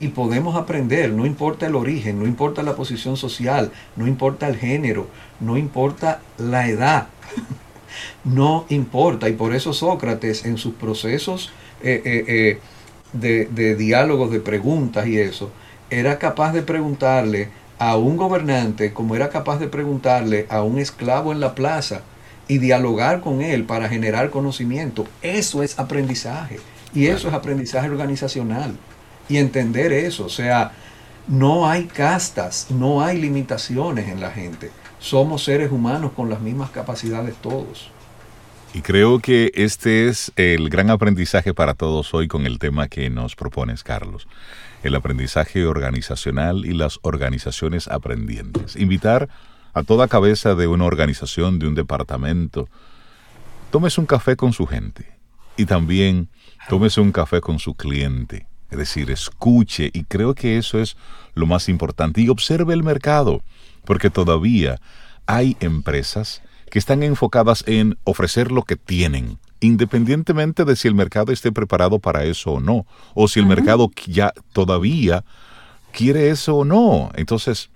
y podemos aprender, no importa el origen, no importa la posición social, no importa el género, no importa la edad, no importa. Y por eso Sócrates en sus procesos eh, eh, eh, de, de diálogos, de preguntas y eso, era capaz de preguntarle a un gobernante como era capaz de preguntarle a un esclavo en la plaza y dialogar con él para generar conocimiento. Eso es aprendizaje y eso es aprendizaje organizacional y entender eso. O sea, no hay castas, no hay limitaciones en la gente. Somos seres humanos con las mismas capacidades todos. Y creo que este es el gran aprendizaje para todos hoy con el tema que nos propones, Carlos. El aprendizaje organizacional y las organizaciones aprendientes. Invitar a toda cabeza de una organización, de un departamento, tómese un café con su gente y también tómese un café con su cliente es decir, escuche y creo que eso es lo más importante y observe el mercado, porque todavía hay empresas que están enfocadas en ofrecer lo que tienen, independientemente de si el mercado esté preparado para eso o no, o si el mercado ya todavía quiere eso o no. Entonces,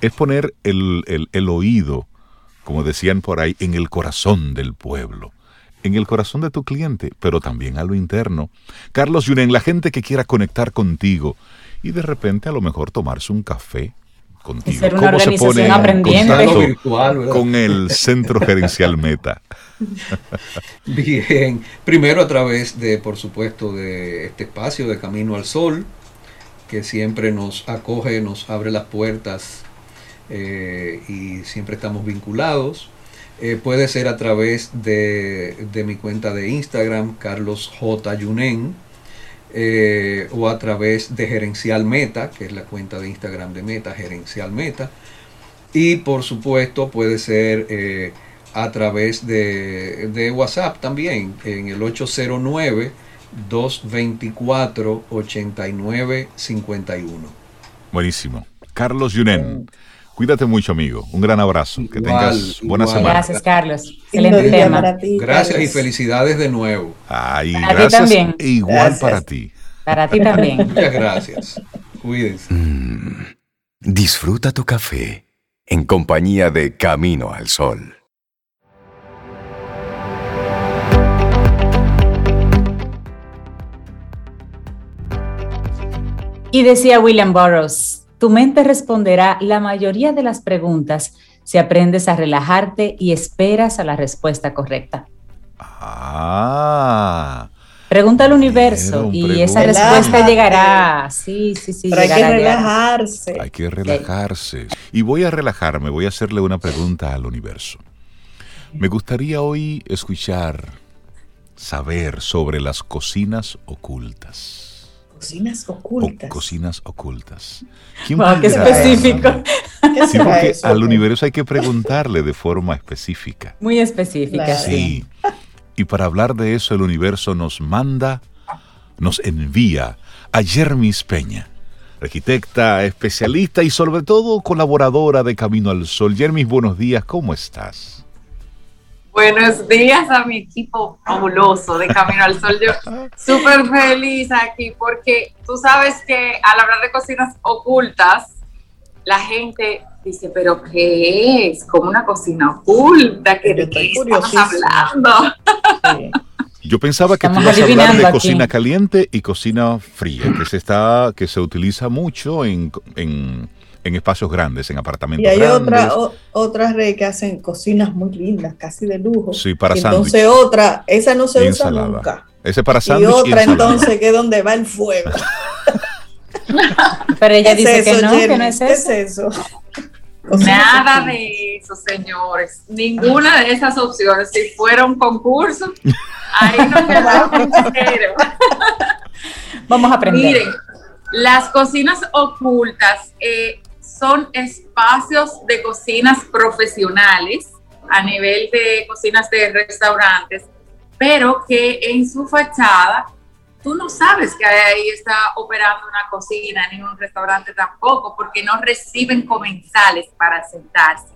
es poner el, el oído, como decían por ahí, en el corazón del pueblo en el corazón de tu cliente, pero también a lo interno. Carlos Yunen, la gente que quiera conectar contigo y de repente a lo mejor tomarse un café contigo. Ser una ¿Cómo se pone virtual, con el Centro Gerencial Meta? Bien, primero a través de, por supuesto, de este espacio de Camino al Sol, que siempre nos acoge, nos abre las puertas eh, y siempre estamos vinculados. Eh, puede ser a través de, mi cuenta de Instagram, Carlos J. Yunen, eh, o a través de Gerencial Meta, que es la cuenta de Instagram de Meta, Gerencial Meta. Y por supuesto puede ser eh, a través de, de, WhatsApp también, en el 809 224 8951. Buenísimo. Carlos Yunen. Cuídate mucho, amigo. Un gran abrazo. Que tengas buena semana. Gracias, Carlos. Excelente tema. gracias y felicidades de nuevo. Ay, gracias. también. igual para ti. Para ti también. Muchas gracias. Cuídense. Mm, disfruta tu café en compañía de Camino al Sol. Y decía William Burroughs, tu mente responderá la mayoría de las preguntas si aprendes a relajarte y esperas a la respuesta correcta. Ah. Pregunta al universo y esa respuesta llegará. Sí, sí, sí. Pero hay que relajarse. Hay que relajarse. Y voy a relajarme, voy a hacerle una pregunta al universo. Me gustaría hoy escuchar, saber sobre las cocinas ocultas. Cocinas ocultas. cocinas ocultas. qué específico. Sí, porque al universo hay que preguntarle de forma específica. Muy específica. Sí. Y para hablar de eso, el universo nos manda, nos envía a Jermis Peña, arquitecta, especialista y sobre todo colaboradora de Camino al Sol. Jermis, buenos días, ¿cómo estás? Buenos días a mi equipo fabuloso de Camino al Sol. Yo súper feliz aquí porque tú sabes que al hablar de cocinas ocultas, la gente dice, pero ¿qué es? Como una cocina oculta, ¿qué, ¿de qué estamos hablando? Yo pensaba que tú ibas a hablar de cocina caliente y cocina fría, que se está, que se utiliza mucho en, en, espacios grandes, en apartamentos grandes. Y hay otra, otras redes que hacen cocinas muy lindas, casi de lujo. Sí, para Entonces otra, esa no se usa nunca. Ese para sándwich. Y otra entonces que es donde va el fuego. Pero ella dice que no, que no es eso. ¿Qué es eso? Nada de eso, señores. Ninguna de esas opciones. Si fuera un concurso, ahí no quedamos Vamos a aprender. Miren, las cocinas ocultas eh, son espacios de cocinas profesionales a nivel de cocinas de restaurantes, pero que en su fachada tú no sabes que ahí está operando una cocina ni un restaurante tampoco, porque no reciben comensales para sentarse.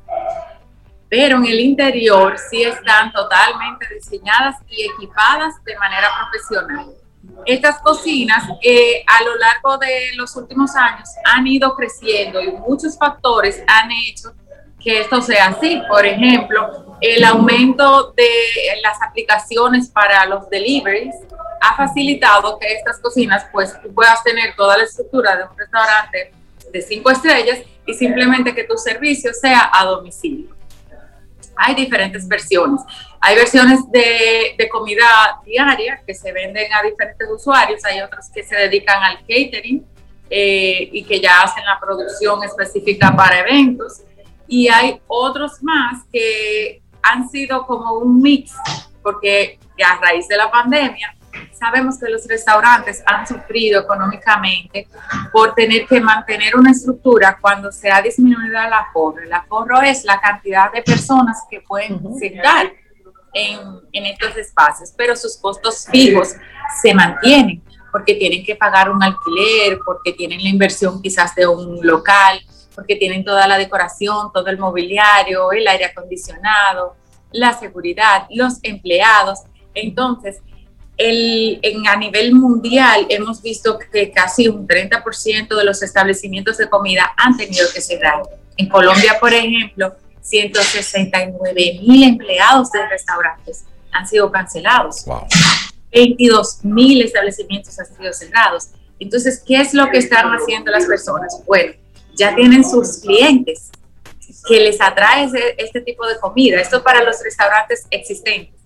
Pero en el interior sí están totalmente diseñadas y equipadas de manera profesional. Estas cocinas eh, a lo largo de los últimos años han ido creciendo y muchos factores han hecho que esto sea así. Por ejemplo, el aumento de las aplicaciones para los deliveries ha facilitado que estas cocinas, pues tú puedas tener toda la estructura de un restaurante de cinco estrellas y simplemente que tu servicio sea a domicilio. Hay diferentes versiones. Hay versiones de, de comida diaria que se venden a diferentes usuarios, hay otras que se dedican al catering eh, y que ya hacen la producción específica para eventos. Y hay otros más que han sido como un mix, porque a raíz de la pandemia sabemos que los restaurantes han sufrido económicamente por tener que mantener una estructura cuando se ha disminuido el aforo. El aforo es la cantidad de personas que pueden sentar en, en estos espacios, pero sus costos fijos se mantienen porque tienen que pagar un alquiler, porque tienen la inversión quizás de un local, porque tienen toda la decoración, todo el mobiliario, el aire acondicionado, la seguridad, los empleados. Entonces, el, en, a nivel mundial hemos visto que casi un 30% de los establecimientos de comida han tenido que cerrar. En Colombia, por ejemplo, 169 mil empleados de restaurantes han sido cancelados. 22 mil establecimientos han sido cerrados. Entonces, ¿qué es lo que están haciendo las personas? Bueno, ya tienen sus clientes que les atrae este tipo de comida. Esto para los restaurantes existentes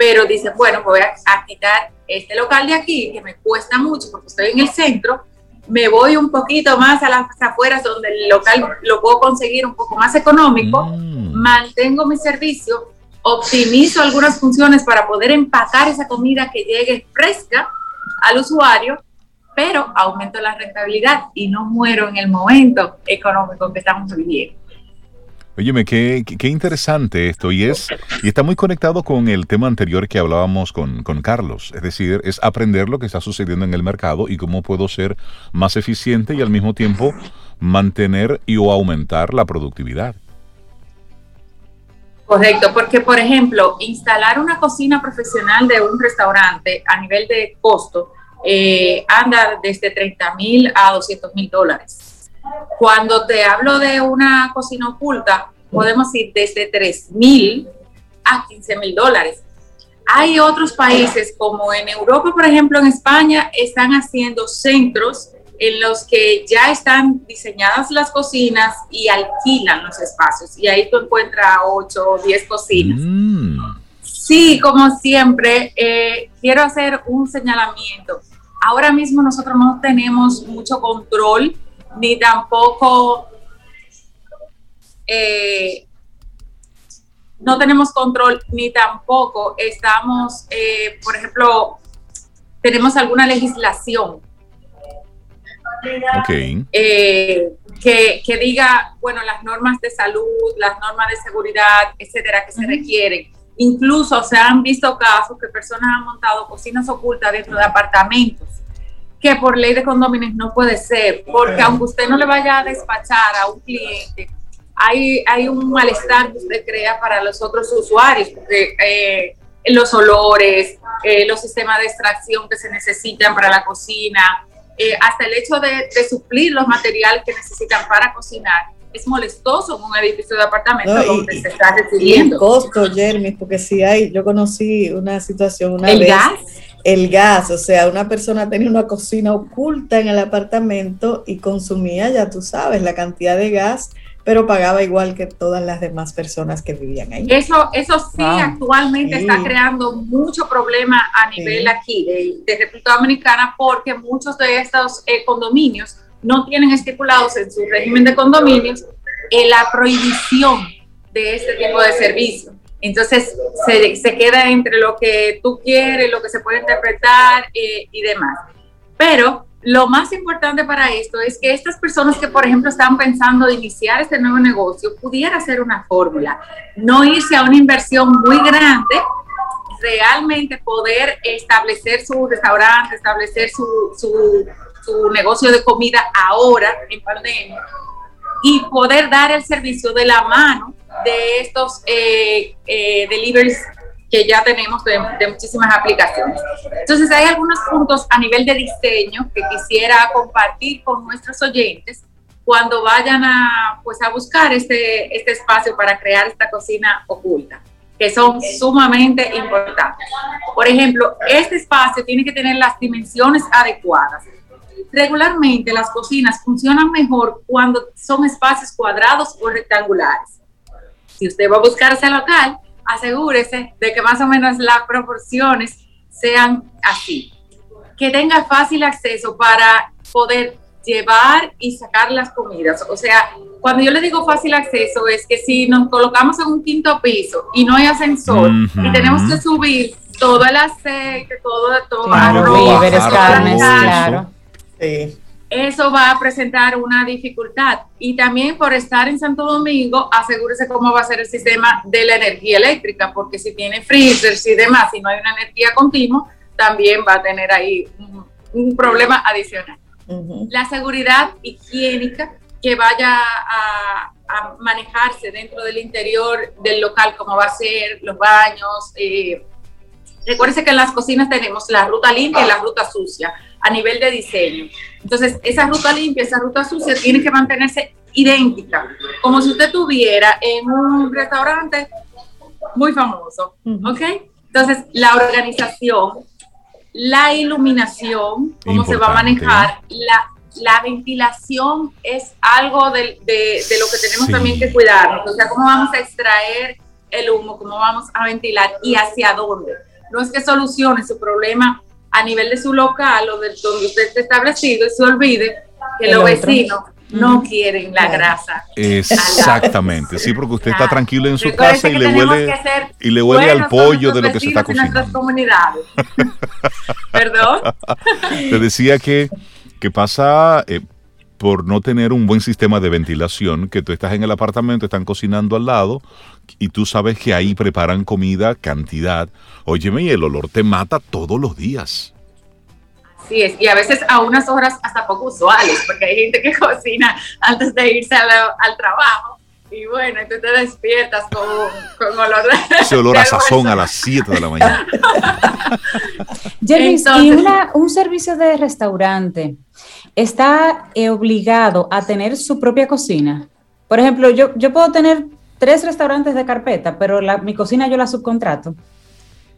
pero dice, bueno, voy a, quitar este local de aquí que me cuesta mucho porque estoy en el centro, me voy un poquito más a las afueras donde el local lo puedo conseguir un poco más económico, mm. mantengo mi servicio, optimizo algunas funciones para poder empacar esa comida que llegue fresca al usuario, pero aumento la rentabilidad y no muero en el momento económico que estamos viviendo. Óyeme, qué, qué, interesante esto y es y está muy conectado con el tema anterior que hablábamos con, con, Carlos, es decir, es aprender lo que está sucediendo en el mercado y cómo puedo ser más eficiente y al mismo tiempo mantener y o aumentar la productividad. Correcto, porque por ejemplo, instalar una cocina profesional de un restaurante a nivel de costo eh, anda desde 30 mil a 200 mil dólares cuando te hablo de una cocina oculta, podemos ir desde 3 mil a 15 mil dólares. Hay otros países como en Europa, por ejemplo, en España, están haciendo centros en los que ya están diseñadas las cocinas y alquilan los espacios. Y ahí tú encuentras 8 o 10 cocinas. Mm. Sí, como siempre, eh, quiero hacer un señalamiento. Ahora mismo nosotros no tenemos mucho control ni tampoco eh, no tenemos control, ni tampoco estamos, eh, por ejemplo, tenemos alguna legislación eh, que, que, diga, bueno, las normas de salud, las normas de seguridad, etcétera, que se requieren. Incluso se han visto casos que personas han montado cocinas ocultas dentro de apartamentos que por ley de condóminos no puede ser, porque aunque usted no le vaya a despachar a un cliente, hay, hay un malestar que usted crea para los otros usuarios, porque eh, los olores, eh, los sistemas de extracción que se necesitan para la cocina, eh, hasta el hecho de, suplir los materiales que necesitan para cocinar es molestoso en un edificio de apartamentos donde se está recibiendo. el costo, Jeremy, porque si hay, yo conocí una situación una ¿El vez. gas? El gas, o sea, una persona tenía una cocina oculta en el apartamento y consumía, ya tú sabes, la cantidad de gas pero pagaba igual que todas las demás personas que vivían ahí. Eso, eso sí, actualmente está creando mucho problema a nivel aquí de, República Dominicana porque muchos de estos eh, condominios no tienen estipulados en su régimen de condominios eh, la prohibición de este tipo de servicio. Entonces se, se, queda entre lo que tú quieres, lo que se puede interpretar eh, y demás. Pero lo más importante para esto es que estas personas que, por ejemplo, están pensando de iniciar este nuevo negocio, pudiera ser una fórmula, no irse a una inversión muy grande, realmente poder establecer su restaurante, establecer su, su, negocio de comida ahora en pandemia y poder dar el servicio de la mano de estos eh, eh, deliveries que ya tenemos de, muchísimas aplicaciones. Entonces, hay algunos puntos a nivel de diseño que quisiera compartir con nuestros oyentes cuando vayan a, pues, a buscar este, este espacio para crear esta cocina oculta, que son sumamente importantes. Por ejemplo, este espacio tiene que tener las dimensiones adecuadas. Regularmente las cocinas funcionan mejor cuando son espacios cuadrados o rectangulares. Si usted va a buscar ese local, asegúrese de que más o menos las proporciones sean así. Que tenga fácil acceso para poder llevar y sacar las comidas. O sea, cuando yo le digo fácil acceso es que si nos colocamos en un quinto piso y no hay ascensor y tenemos que subir todo el aceite, todo, todo, claro, claro. Sí eso va a presentar una dificultad. Y también por estar en Santo Domingo, asegúrese cómo va a ser el sistema de la energía eléctrica, porque si tiene freezers y demás, si no hay una energía continua, también va a tener ahí un, problema adicional. La seguridad higiénica que vaya a, manejarse dentro del interior del local, como va a ser los baños. Eh, recuérdese que en las cocinas tenemos la ruta limpia y la ruta sucia a nivel de diseño. Entonces, esa ruta limpia, esa ruta sucia tiene que mantenerse idéntica, como si usted tuviera en un restaurante muy famoso, ¿ok? Entonces, la organización, la iluminación, cómo se va a manejar, la, la ventilación es algo de, de, lo que tenemos también que cuidarnos, o sea, cómo vamos a extraer el humo, cómo vamos a ventilar y hacia dónde. No es que solucione su problema a nivel de su local o de donde usted esté establecido y se olvide que los vecinos no quieren la grasa. Exactamente, sí, porque usted está tranquilo en su casa y le huele y le huele al pollo de lo que se está cocinando. comunidades. Perdón. Te decía que, que pasa eh, por no tener un buen sistema de ventilación, que tú estás en el apartamento, están cocinando al lado y tú sabes que ahí preparan comida, cantidad. Óyeme, y el olor te mata todos los días. Así es, y a veces a unas horas hasta poco usuales, porque hay gente que cocina antes de irse al, trabajo. Y bueno, tú te despiertas con, con olor de... Ese olor a sazón a las 7 de la mañana. Jeremy, y un servicio de restaurante está eh, obligado a tener su propia cocina. Por ejemplo, yo, yo puedo tener tres restaurantes de carpeta, pero mi cocina yo la subcontrato.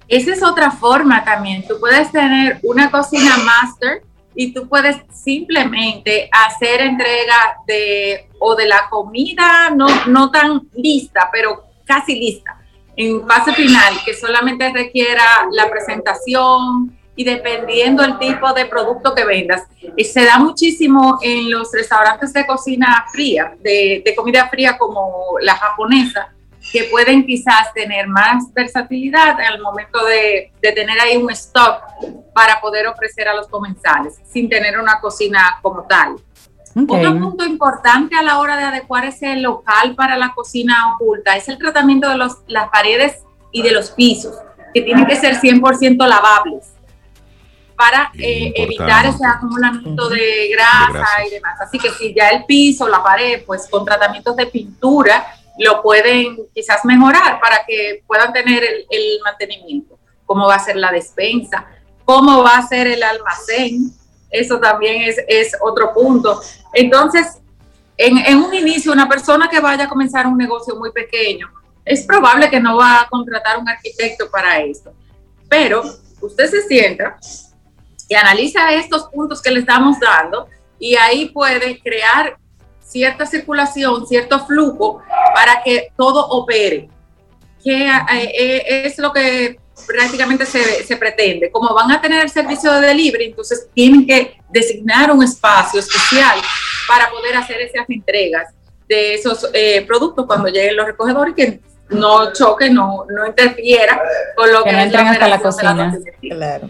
Esa es otra forma también. Tú puedes tener una cocina master y tú puedes simplemente hacer entrega de o de la comida no, no tan lista, pero casi lista, en fase final, que solamente requiera la presentación, y dependiendo el tipo de producto que vendas. Y se da muchísimo en los restaurantes de cocina fría, de, comida fría como la japonesa, que pueden quizás tener más versatilidad al momento de, tener ahí un stock para poder ofrecer a los comensales sin tener una cocina como tal. Otro punto importante a la hora de adecuar ese local para la cocina oculta es el tratamiento de los, las paredes y de los pisos, que tienen que ser 100% lavables para eh, evitar ese acumulamiento de grasa, y demás. Así que si ya el piso, la pared, pues con tratamientos de pintura, lo pueden quizás mejorar para que puedan tener el, mantenimiento. Cómo va a ser la despensa, cómo va a ser el almacén, Eso también es, es otro punto. Entonces, en, en, un inicio, una persona que vaya a comenzar un negocio muy pequeño, es probable que no va a contratar un arquitecto para esto. Pero usted se sienta y analiza estos puntos que le estamos dando y ahí puede crear cierta circulación, cierto flujo para que todo opere. Que eh, eh, es lo que prácticamente se, se, pretende. Como van a tener el servicio de delivery, entonces tienen que designar un espacio especial para poder hacer esas entregas de esos eh, productos cuando lleguen los recogedores que no choque, no, no interfiera con lo que, no entren hasta la cocina. claro.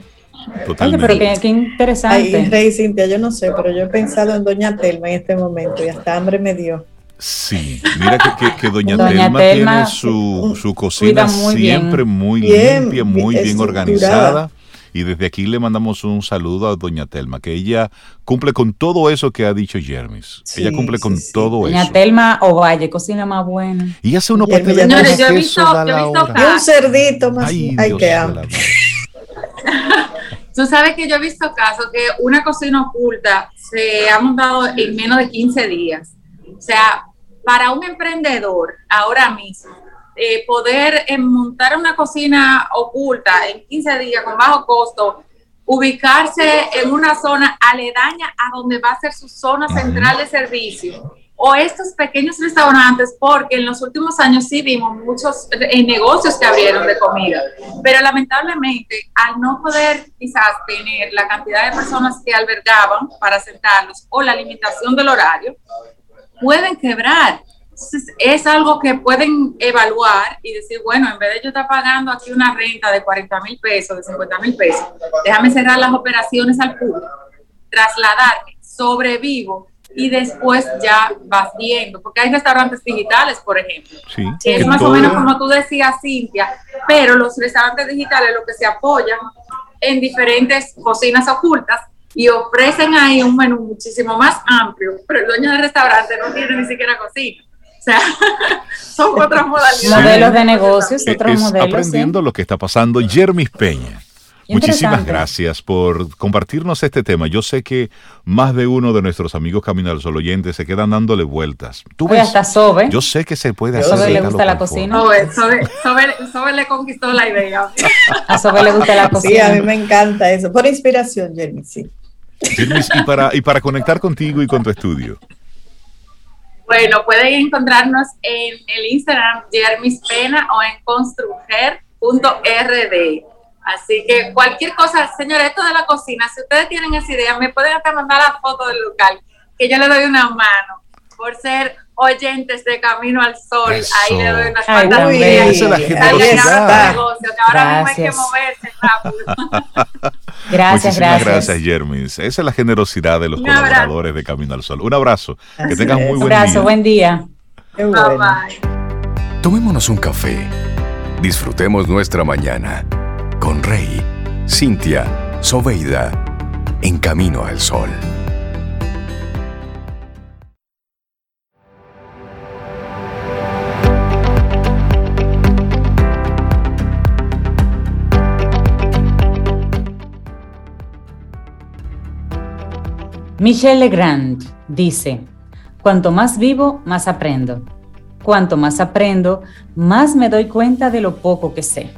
Totalmente. pero qué, interesante. Ay, Rey Cintia, yo no sé, pero yo he pensado en Doña Telma en este momento y hasta hambre me dio. Sí, mira que, Doña, Telma, tiene su, su cocina siempre muy limpia, muy bien organizada. Y desde aquí le mandamos un saludo a Doña Telma, que ella cumple con todo eso que ha dicho Jermis. ella cumple con todo eso. Doña Telma Ovalle, cocina más buena. Y hace uno para Señores, yo he visto, yo he visto un cerdito más. Ay, que amo. Tú sabes que yo he visto casos que una cocina oculta se ha montado en menos de 15 días. O sea, para un emprendedor ahora mismo, eh, poder eh, montar una cocina oculta en 15 días con bajo costo, ubicarse en una zona aledaña a donde va a ser su zona central de servicio o estos pequeños restaurantes, porque en los últimos años sí vimos muchos eh, negocios que abrieron de comida, pero lamentablemente al no poder quizás tener la cantidad de personas que albergaban para sentarlos o la limitación del horario, pueden quebrar. Es algo que pueden evaluar y decir, bueno, en vez de yo estar pagando aquí una renta de 40 mil pesos, de 50 mil pesos, déjame cerrar las operaciones al público, trasladarme, sobrevivo y después ya vas viendo, porque hay restaurantes digitales, por ejemplo. Sí, es más o menos como tú decías, Cintia, pero los restaurantes digitales lo que se apoyan en diferentes cocinas ocultas y ofrecen ahí un menú muchísimo más amplio, pero el dueño del restaurante no tiene ni siquiera cocina. O sea, son otras modalidades. Modelos de negocios, otros es Aprendiendo lo que está pasando. Jermis Peña. Muchísimas gracias por compartirnos este tema. Yo sé que más de uno de nuestros amigos Camino al Sol oyentes se quedan dándole vueltas. ¿Tú ves? hasta Sobe. Yo sé que se puede hacer. A Sobe le gusta la cocina. Sobe, Sobe, le conquistó la idea. A Sobe le gusta la cocina. Sí, a mí me encanta eso. Por inspiración, Jermis, sí. Jermis, y para, y para conectar contigo y con tu estudio. Bueno, pueden encontrarnos en el Instagram Jermis Pena o en construger.rd. Así que cualquier cosa, señores, esto de la cocina, si ustedes tienen esa idea, me pueden hasta mandar la foto del local, que yo le doy una mano por ser oyentes de Camino al Sol. Ahí le doy unas cuantas ideas. Esa es la generosidad. ahora hay que moverse rápido. gracias, gracias. gracias, Jermis. Esa es la generosidad de los colaboradores de Camino al Sol. Un abrazo. que tengan muy buen día. Un buen día. Bye, bye. Tomémonos un café. Disfrutemos nuestra mañana con Rey, Cintia, Soveida, en Camino al Sol. Michel Legrand dice, cuanto más vivo, más aprendo. Cuanto más aprendo, más me doy cuenta de lo poco que sé.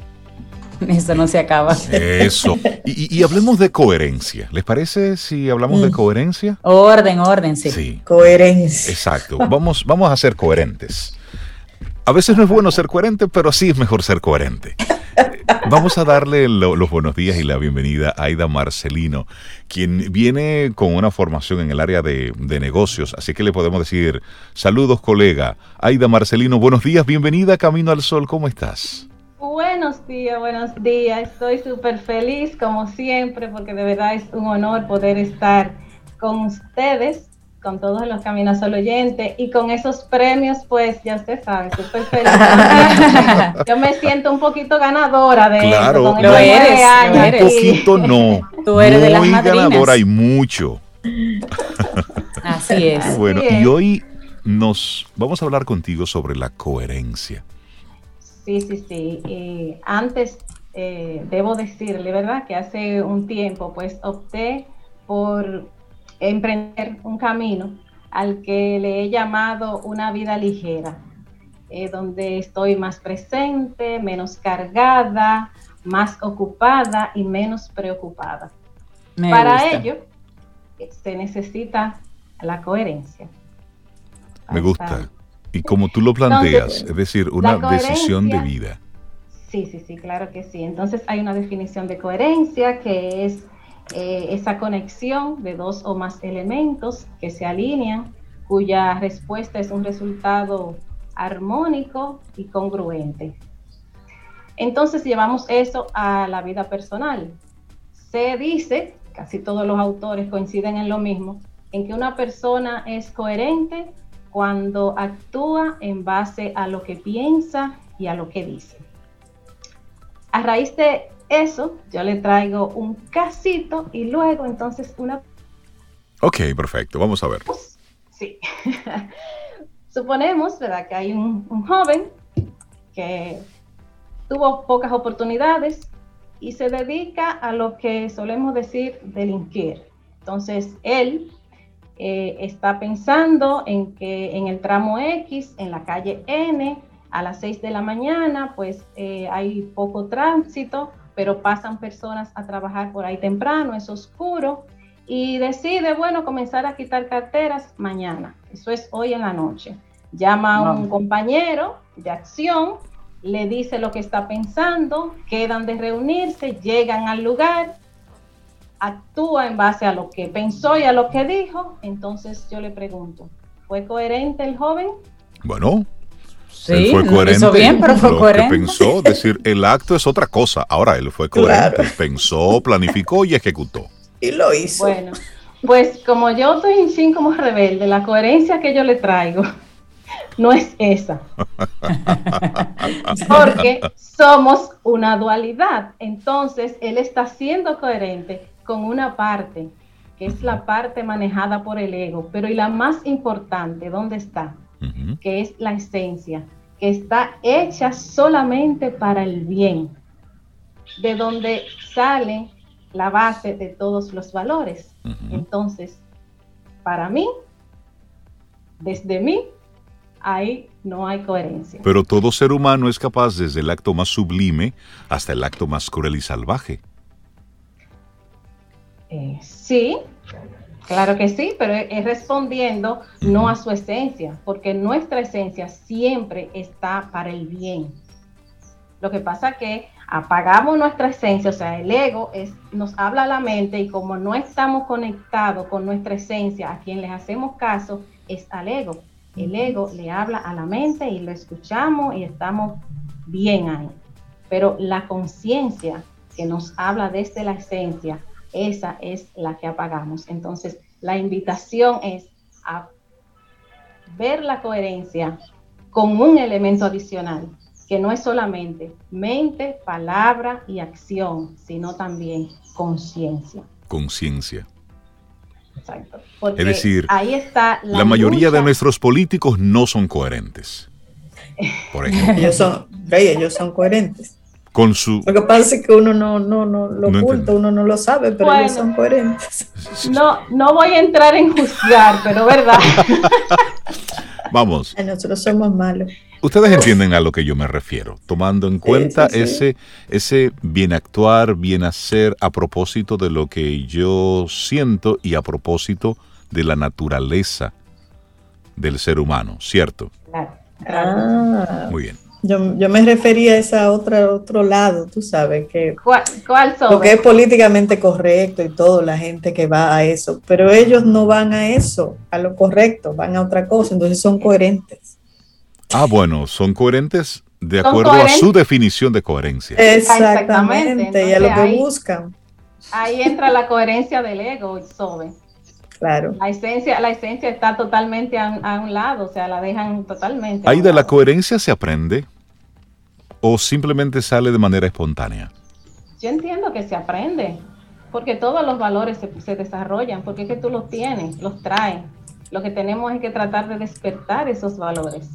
Eso no se acaba. Eso. Y, hablemos de coherencia. ¿Les parece si hablamos de mm. coherencia? Orden, orden, sí. sí. Coherencia. Exacto. Vamos, vamos a ser coherentes. A veces no es bueno ser coherente, pero sí es mejor ser coherente. Vamos a darle los buenos días y la bienvenida a Aida Marcelino, quien viene con una formación en el área de, negocios, así que le podemos decir, saludos colega. Aida Marcelino, buenos días, bienvenida a Camino al Sol, ¿cómo estás? Buenos días, buenos días. Estoy súper feliz como siempre porque de verdad es un honor poder estar con ustedes con todos los Caminos al Oyente y con esos premios, pues ya usted sabe, súper feliz. Yo me siento un poquito ganadora de claro, eso. Lo eres, Un poquito no. Tú eres de las ganadora y mucho. Así es. Bueno, y hoy nos vamos a hablar contigo sobre la coherencia. Sí, sí, sí. Y antes eh, debo decirle, ¿verdad? Que hace un tiempo pues opté por emprender un camino al que le he llamado una vida ligera, eh, donde estoy más presente, menos cargada, más ocupada y menos preocupada. Para ello se necesita la coherencia. Me gusta. Y como tú lo planteas, es decir, una decisión de vida. Sí, sí, sí, claro que sí. Entonces hay una definición de coherencia que es eh, esa conexión de dos o más elementos que se alinean, cuya respuesta es un resultado armónico y congruente. Entonces llevamos eso a la vida personal. Se dice, casi todos los autores coinciden en lo mismo, en que una persona es coherente cuando actúa en base a lo que piensa y a lo que dice. A raíz de eso, yo le traigo un casito y luego entonces una... Ok, perfecto, vamos a ver. Sí. Suponemos, ¿verdad? Que hay un, un joven que tuvo pocas oportunidades y se dedica a lo que solemos decir delinquir. Entonces, él eh, está pensando en que en el tramo X, en la calle N, a las 6 de la mañana, pues eh, hay poco tránsito, pero pasan personas a trabajar por ahí temprano, es oscuro, y decide, bueno, comenzar a quitar carteras mañana. Eso es hoy en la noche. Llama a un compañero de acción, le dice lo que está pensando, quedan de reunirse, llegan al lugar, actúa en base a lo que pensó y a lo que dijo. Entonces yo le pregunto, ¿fue coherente el joven? Bueno, Sí, fue coherente. bien, pero fue coherente. pensó, decir, el acto es otra cosa. Ahora él fue coherente, pensó, planificó y ejecutó. Y lo hizo. Bueno, pues como yo estoy en sí como rebelde, la coherencia que yo le traigo no es esa. Porque somos una dualidad. Entonces, él está siendo coherente con una parte, que es la parte manejada por el ego. Pero y la más importante, ¿dónde está? Que es la esencia que está hecha solamente para el bien, de donde sale la base de todos los valores. Entonces, para mí, desde mí, ahí no hay coherencia. Pero todo ser humano es capaz desde el acto más sublime hasta el acto más cruel y salvaje. Eh, sí, Claro que sí, pero es respondiendo no a su esencia, porque nuestra esencia siempre está para el bien. Lo que pasa que apagamos nuestra esencia, o sea, el ego es, nos habla a la mente y como no estamos conectados con nuestra esencia, a quien les hacemos caso es al ego. El ego le habla a la mente y lo escuchamos y estamos bien ahí. Pero la conciencia que nos habla desde la esencia esa es la que apagamos. Entonces, la invitación es a ver la coherencia con un elemento adicional, que no es solamente mente, palabra y acción, sino también conciencia. Conciencia. Exacto. es decir, ahí está la, mayoría de nuestros políticos no son coherentes. Por ejemplo. ellos son, ellos son coherentes su... Lo que pasa es que uno no, no, no lo oculta, uno no lo sabe, pero ellos son coherentes. No, no voy a entrar en juzgar, pero verdad. Vamos. Nosotros somos malos. Ustedes entienden a lo que yo me refiero, tomando en cuenta ese ese bien actuar, bien hacer a propósito de lo que yo siento y a propósito de la naturaleza del ser humano, ¿cierto? Claro. Ah. Muy bien. Yo, me refería a ese otro, otro lado, tú sabes, que ¿Cuál, cuál porque es políticamente correcto y todo, la gente que va a eso, pero ellos no van a eso, a lo correcto, van a otra cosa, entonces son coherentes. Ah, bueno, son coherentes de acuerdo a su definición de coherencia. Exactamente, y a lo que buscan. Ahí entra la coherencia del ego, Sobe. Claro. La esencia, la esencia está totalmente a, a, un lado, o sea, la dejan totalmente. ¿Ahí de la coherencia se aprende? O simplemente sale de manera espontánea? Yo entiendo que se aprende, porque todos los valores se, desarrollan, porque es que tú los tienes, los traes. Lo que tenemos es que tratar de despertar esos valores.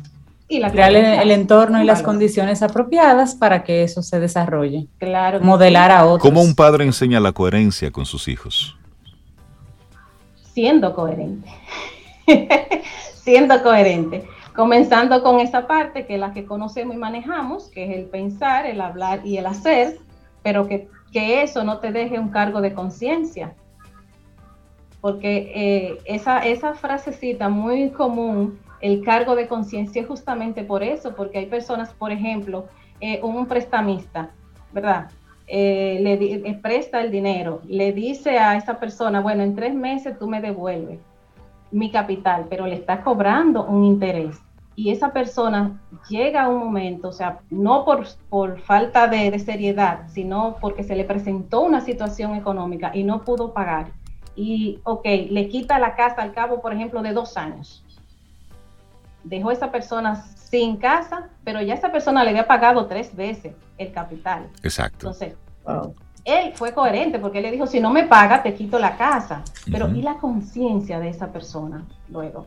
Y la Crear el, entorno y las condiciones apropiadas para que eso se desarrolle. Claro. Modelar a otros. ¿Cómo un padre enseña la coherencia con sus hijos? siendo coherente. siendo coherente. Comenzando con esa parte que es la que conocemos y manejamos, que es el pensar, el hablar y el hacer, pero que, eso no te deje un cargo de conciencia. Porque eh, esa, esa frasecita muy común, el cargo de conciencia, es justamente por eso, porque hay personas, por ejemplo, eh, un prestamista, ¿verdad? Eh, le presta el dinero, le dice a esa persona, bueno, en tres meses tú me devuelves mi capital, pero le está cobrando un interés. Y esa persona llega a un momento, o sea, no por, por falta de, seriedad, sino porque se le presentó una situación económica y no pudo pagar. Y, ok, le quita la casa al cabo, por ejemplo, de dos años. Dejó a esa persona sin casa, pero ya esa persona le había pagado tres veces el capital. Exacto. Entonces, él fue coherente porque él le dijo, si no me paga, te quito la casa. Pero ¿y la conciencia de esa persona luego?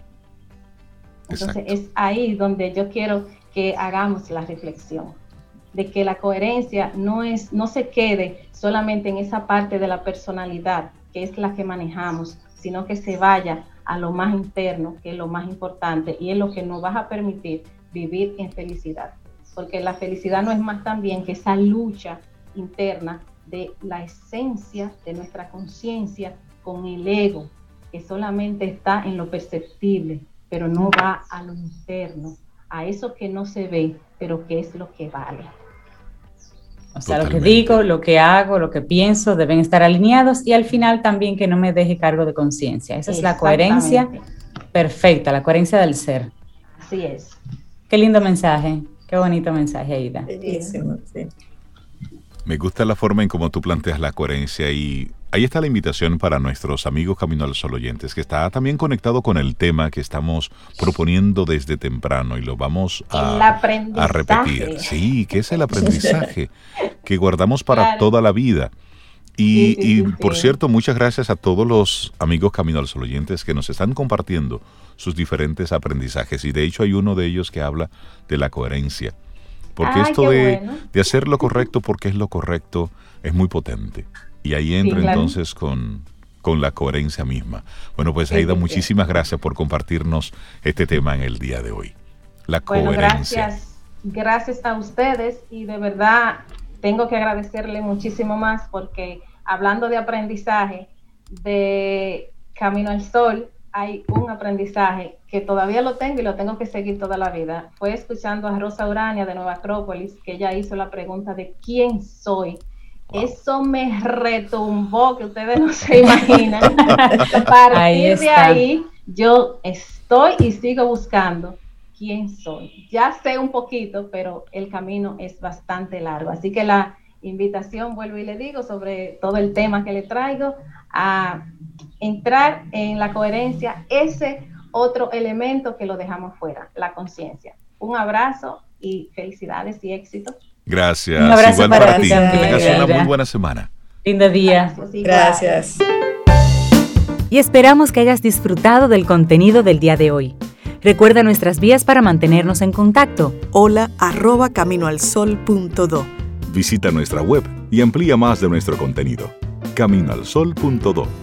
Entonces es ahí donde yo quiero que hagamos la reflexión de que la coherencia no es no se quede solamente en esa parte de la personalidad que es la que manejamos, sino que se vaya a lo más interno, que es lo más importante y es lo que nos va a permitir vivir en felicidad. Porque la felicidad no es más también que esa lucha interna de la esencia de nuestra conciencia con el ego, que solamente está en lo perceptible, pero no va a lo interno, a eso que no se ve, pero que es lo que vale. O sea, lo que digo, lo que hago, lo que pienso deben estar alineados y al final también que no me deje cargo de conciencia. Esa es la coherencia perfecta, la coherencia del ser. Así es. Qué lindo mensaje, qué bonito mensaje, Aida. Bellísimo, sí. Me gusta la forma en cómo tú planteas la coherencia y ahí está la invitación para nuestros amigos Camino al Sol oyentes, que está también conectado con el tema que estamos proponiendo desde temprano y lo vamos a, repetir. Sí, que es el aprendizaje que guardamos para toda la vida. Y, por cierto, muchas gracias a todos los amigos Camino al Sol oyentes que nos están compartiendo sus diferentes aprendizajes. Y de hecho hay uno de ellos que habla de la coherencia. Porque esto de, hacer lo correcto porque es lo correcto es muy potente. Y ahí entra entonces con, con la coherencia misma. Bueno, pues Aida, muchísimas gracias por compartirnos este tema en el día de hoy. La coherencia. Gracias, gracias a ustedes y de verdad tengo que agradecerle muchísimo más porque hablando de aprendizaje, de Camino al Sol, hay un aprendizaje que todavía lo tengo y lo tengo que seguir toda la vida. Fue escuchando a Rosa Urania de Nueva Acrópolis, que ella hizo la pregunta de quién soy. Eso me retumbó, que ustedes no se imaginan. a partir de ahí, yo estoy y sigo buscando quién soy. Ya sé un poquito, pero el camino es bastante largo. Así que la invitación, vuelvo y le digo, sobre todo el tema que le traigo, a entrar en la coherencia, ese otro elemento que lo dejamos fuera, la conciencia. Un abrazo y felicidades y éxito. Gracias. Un abrazo para, ti. Que tengas una muy buena semana. Lindo día. Gracias. Y esperamos que hayas disfrutado del contenido del día de hoy. Recuerda nuestras vías para mantenernos en contacto. Hola arroba caminoalsol.do. Visita nuestra web y amplía más de nuestro contenido. Caminoalsol.do.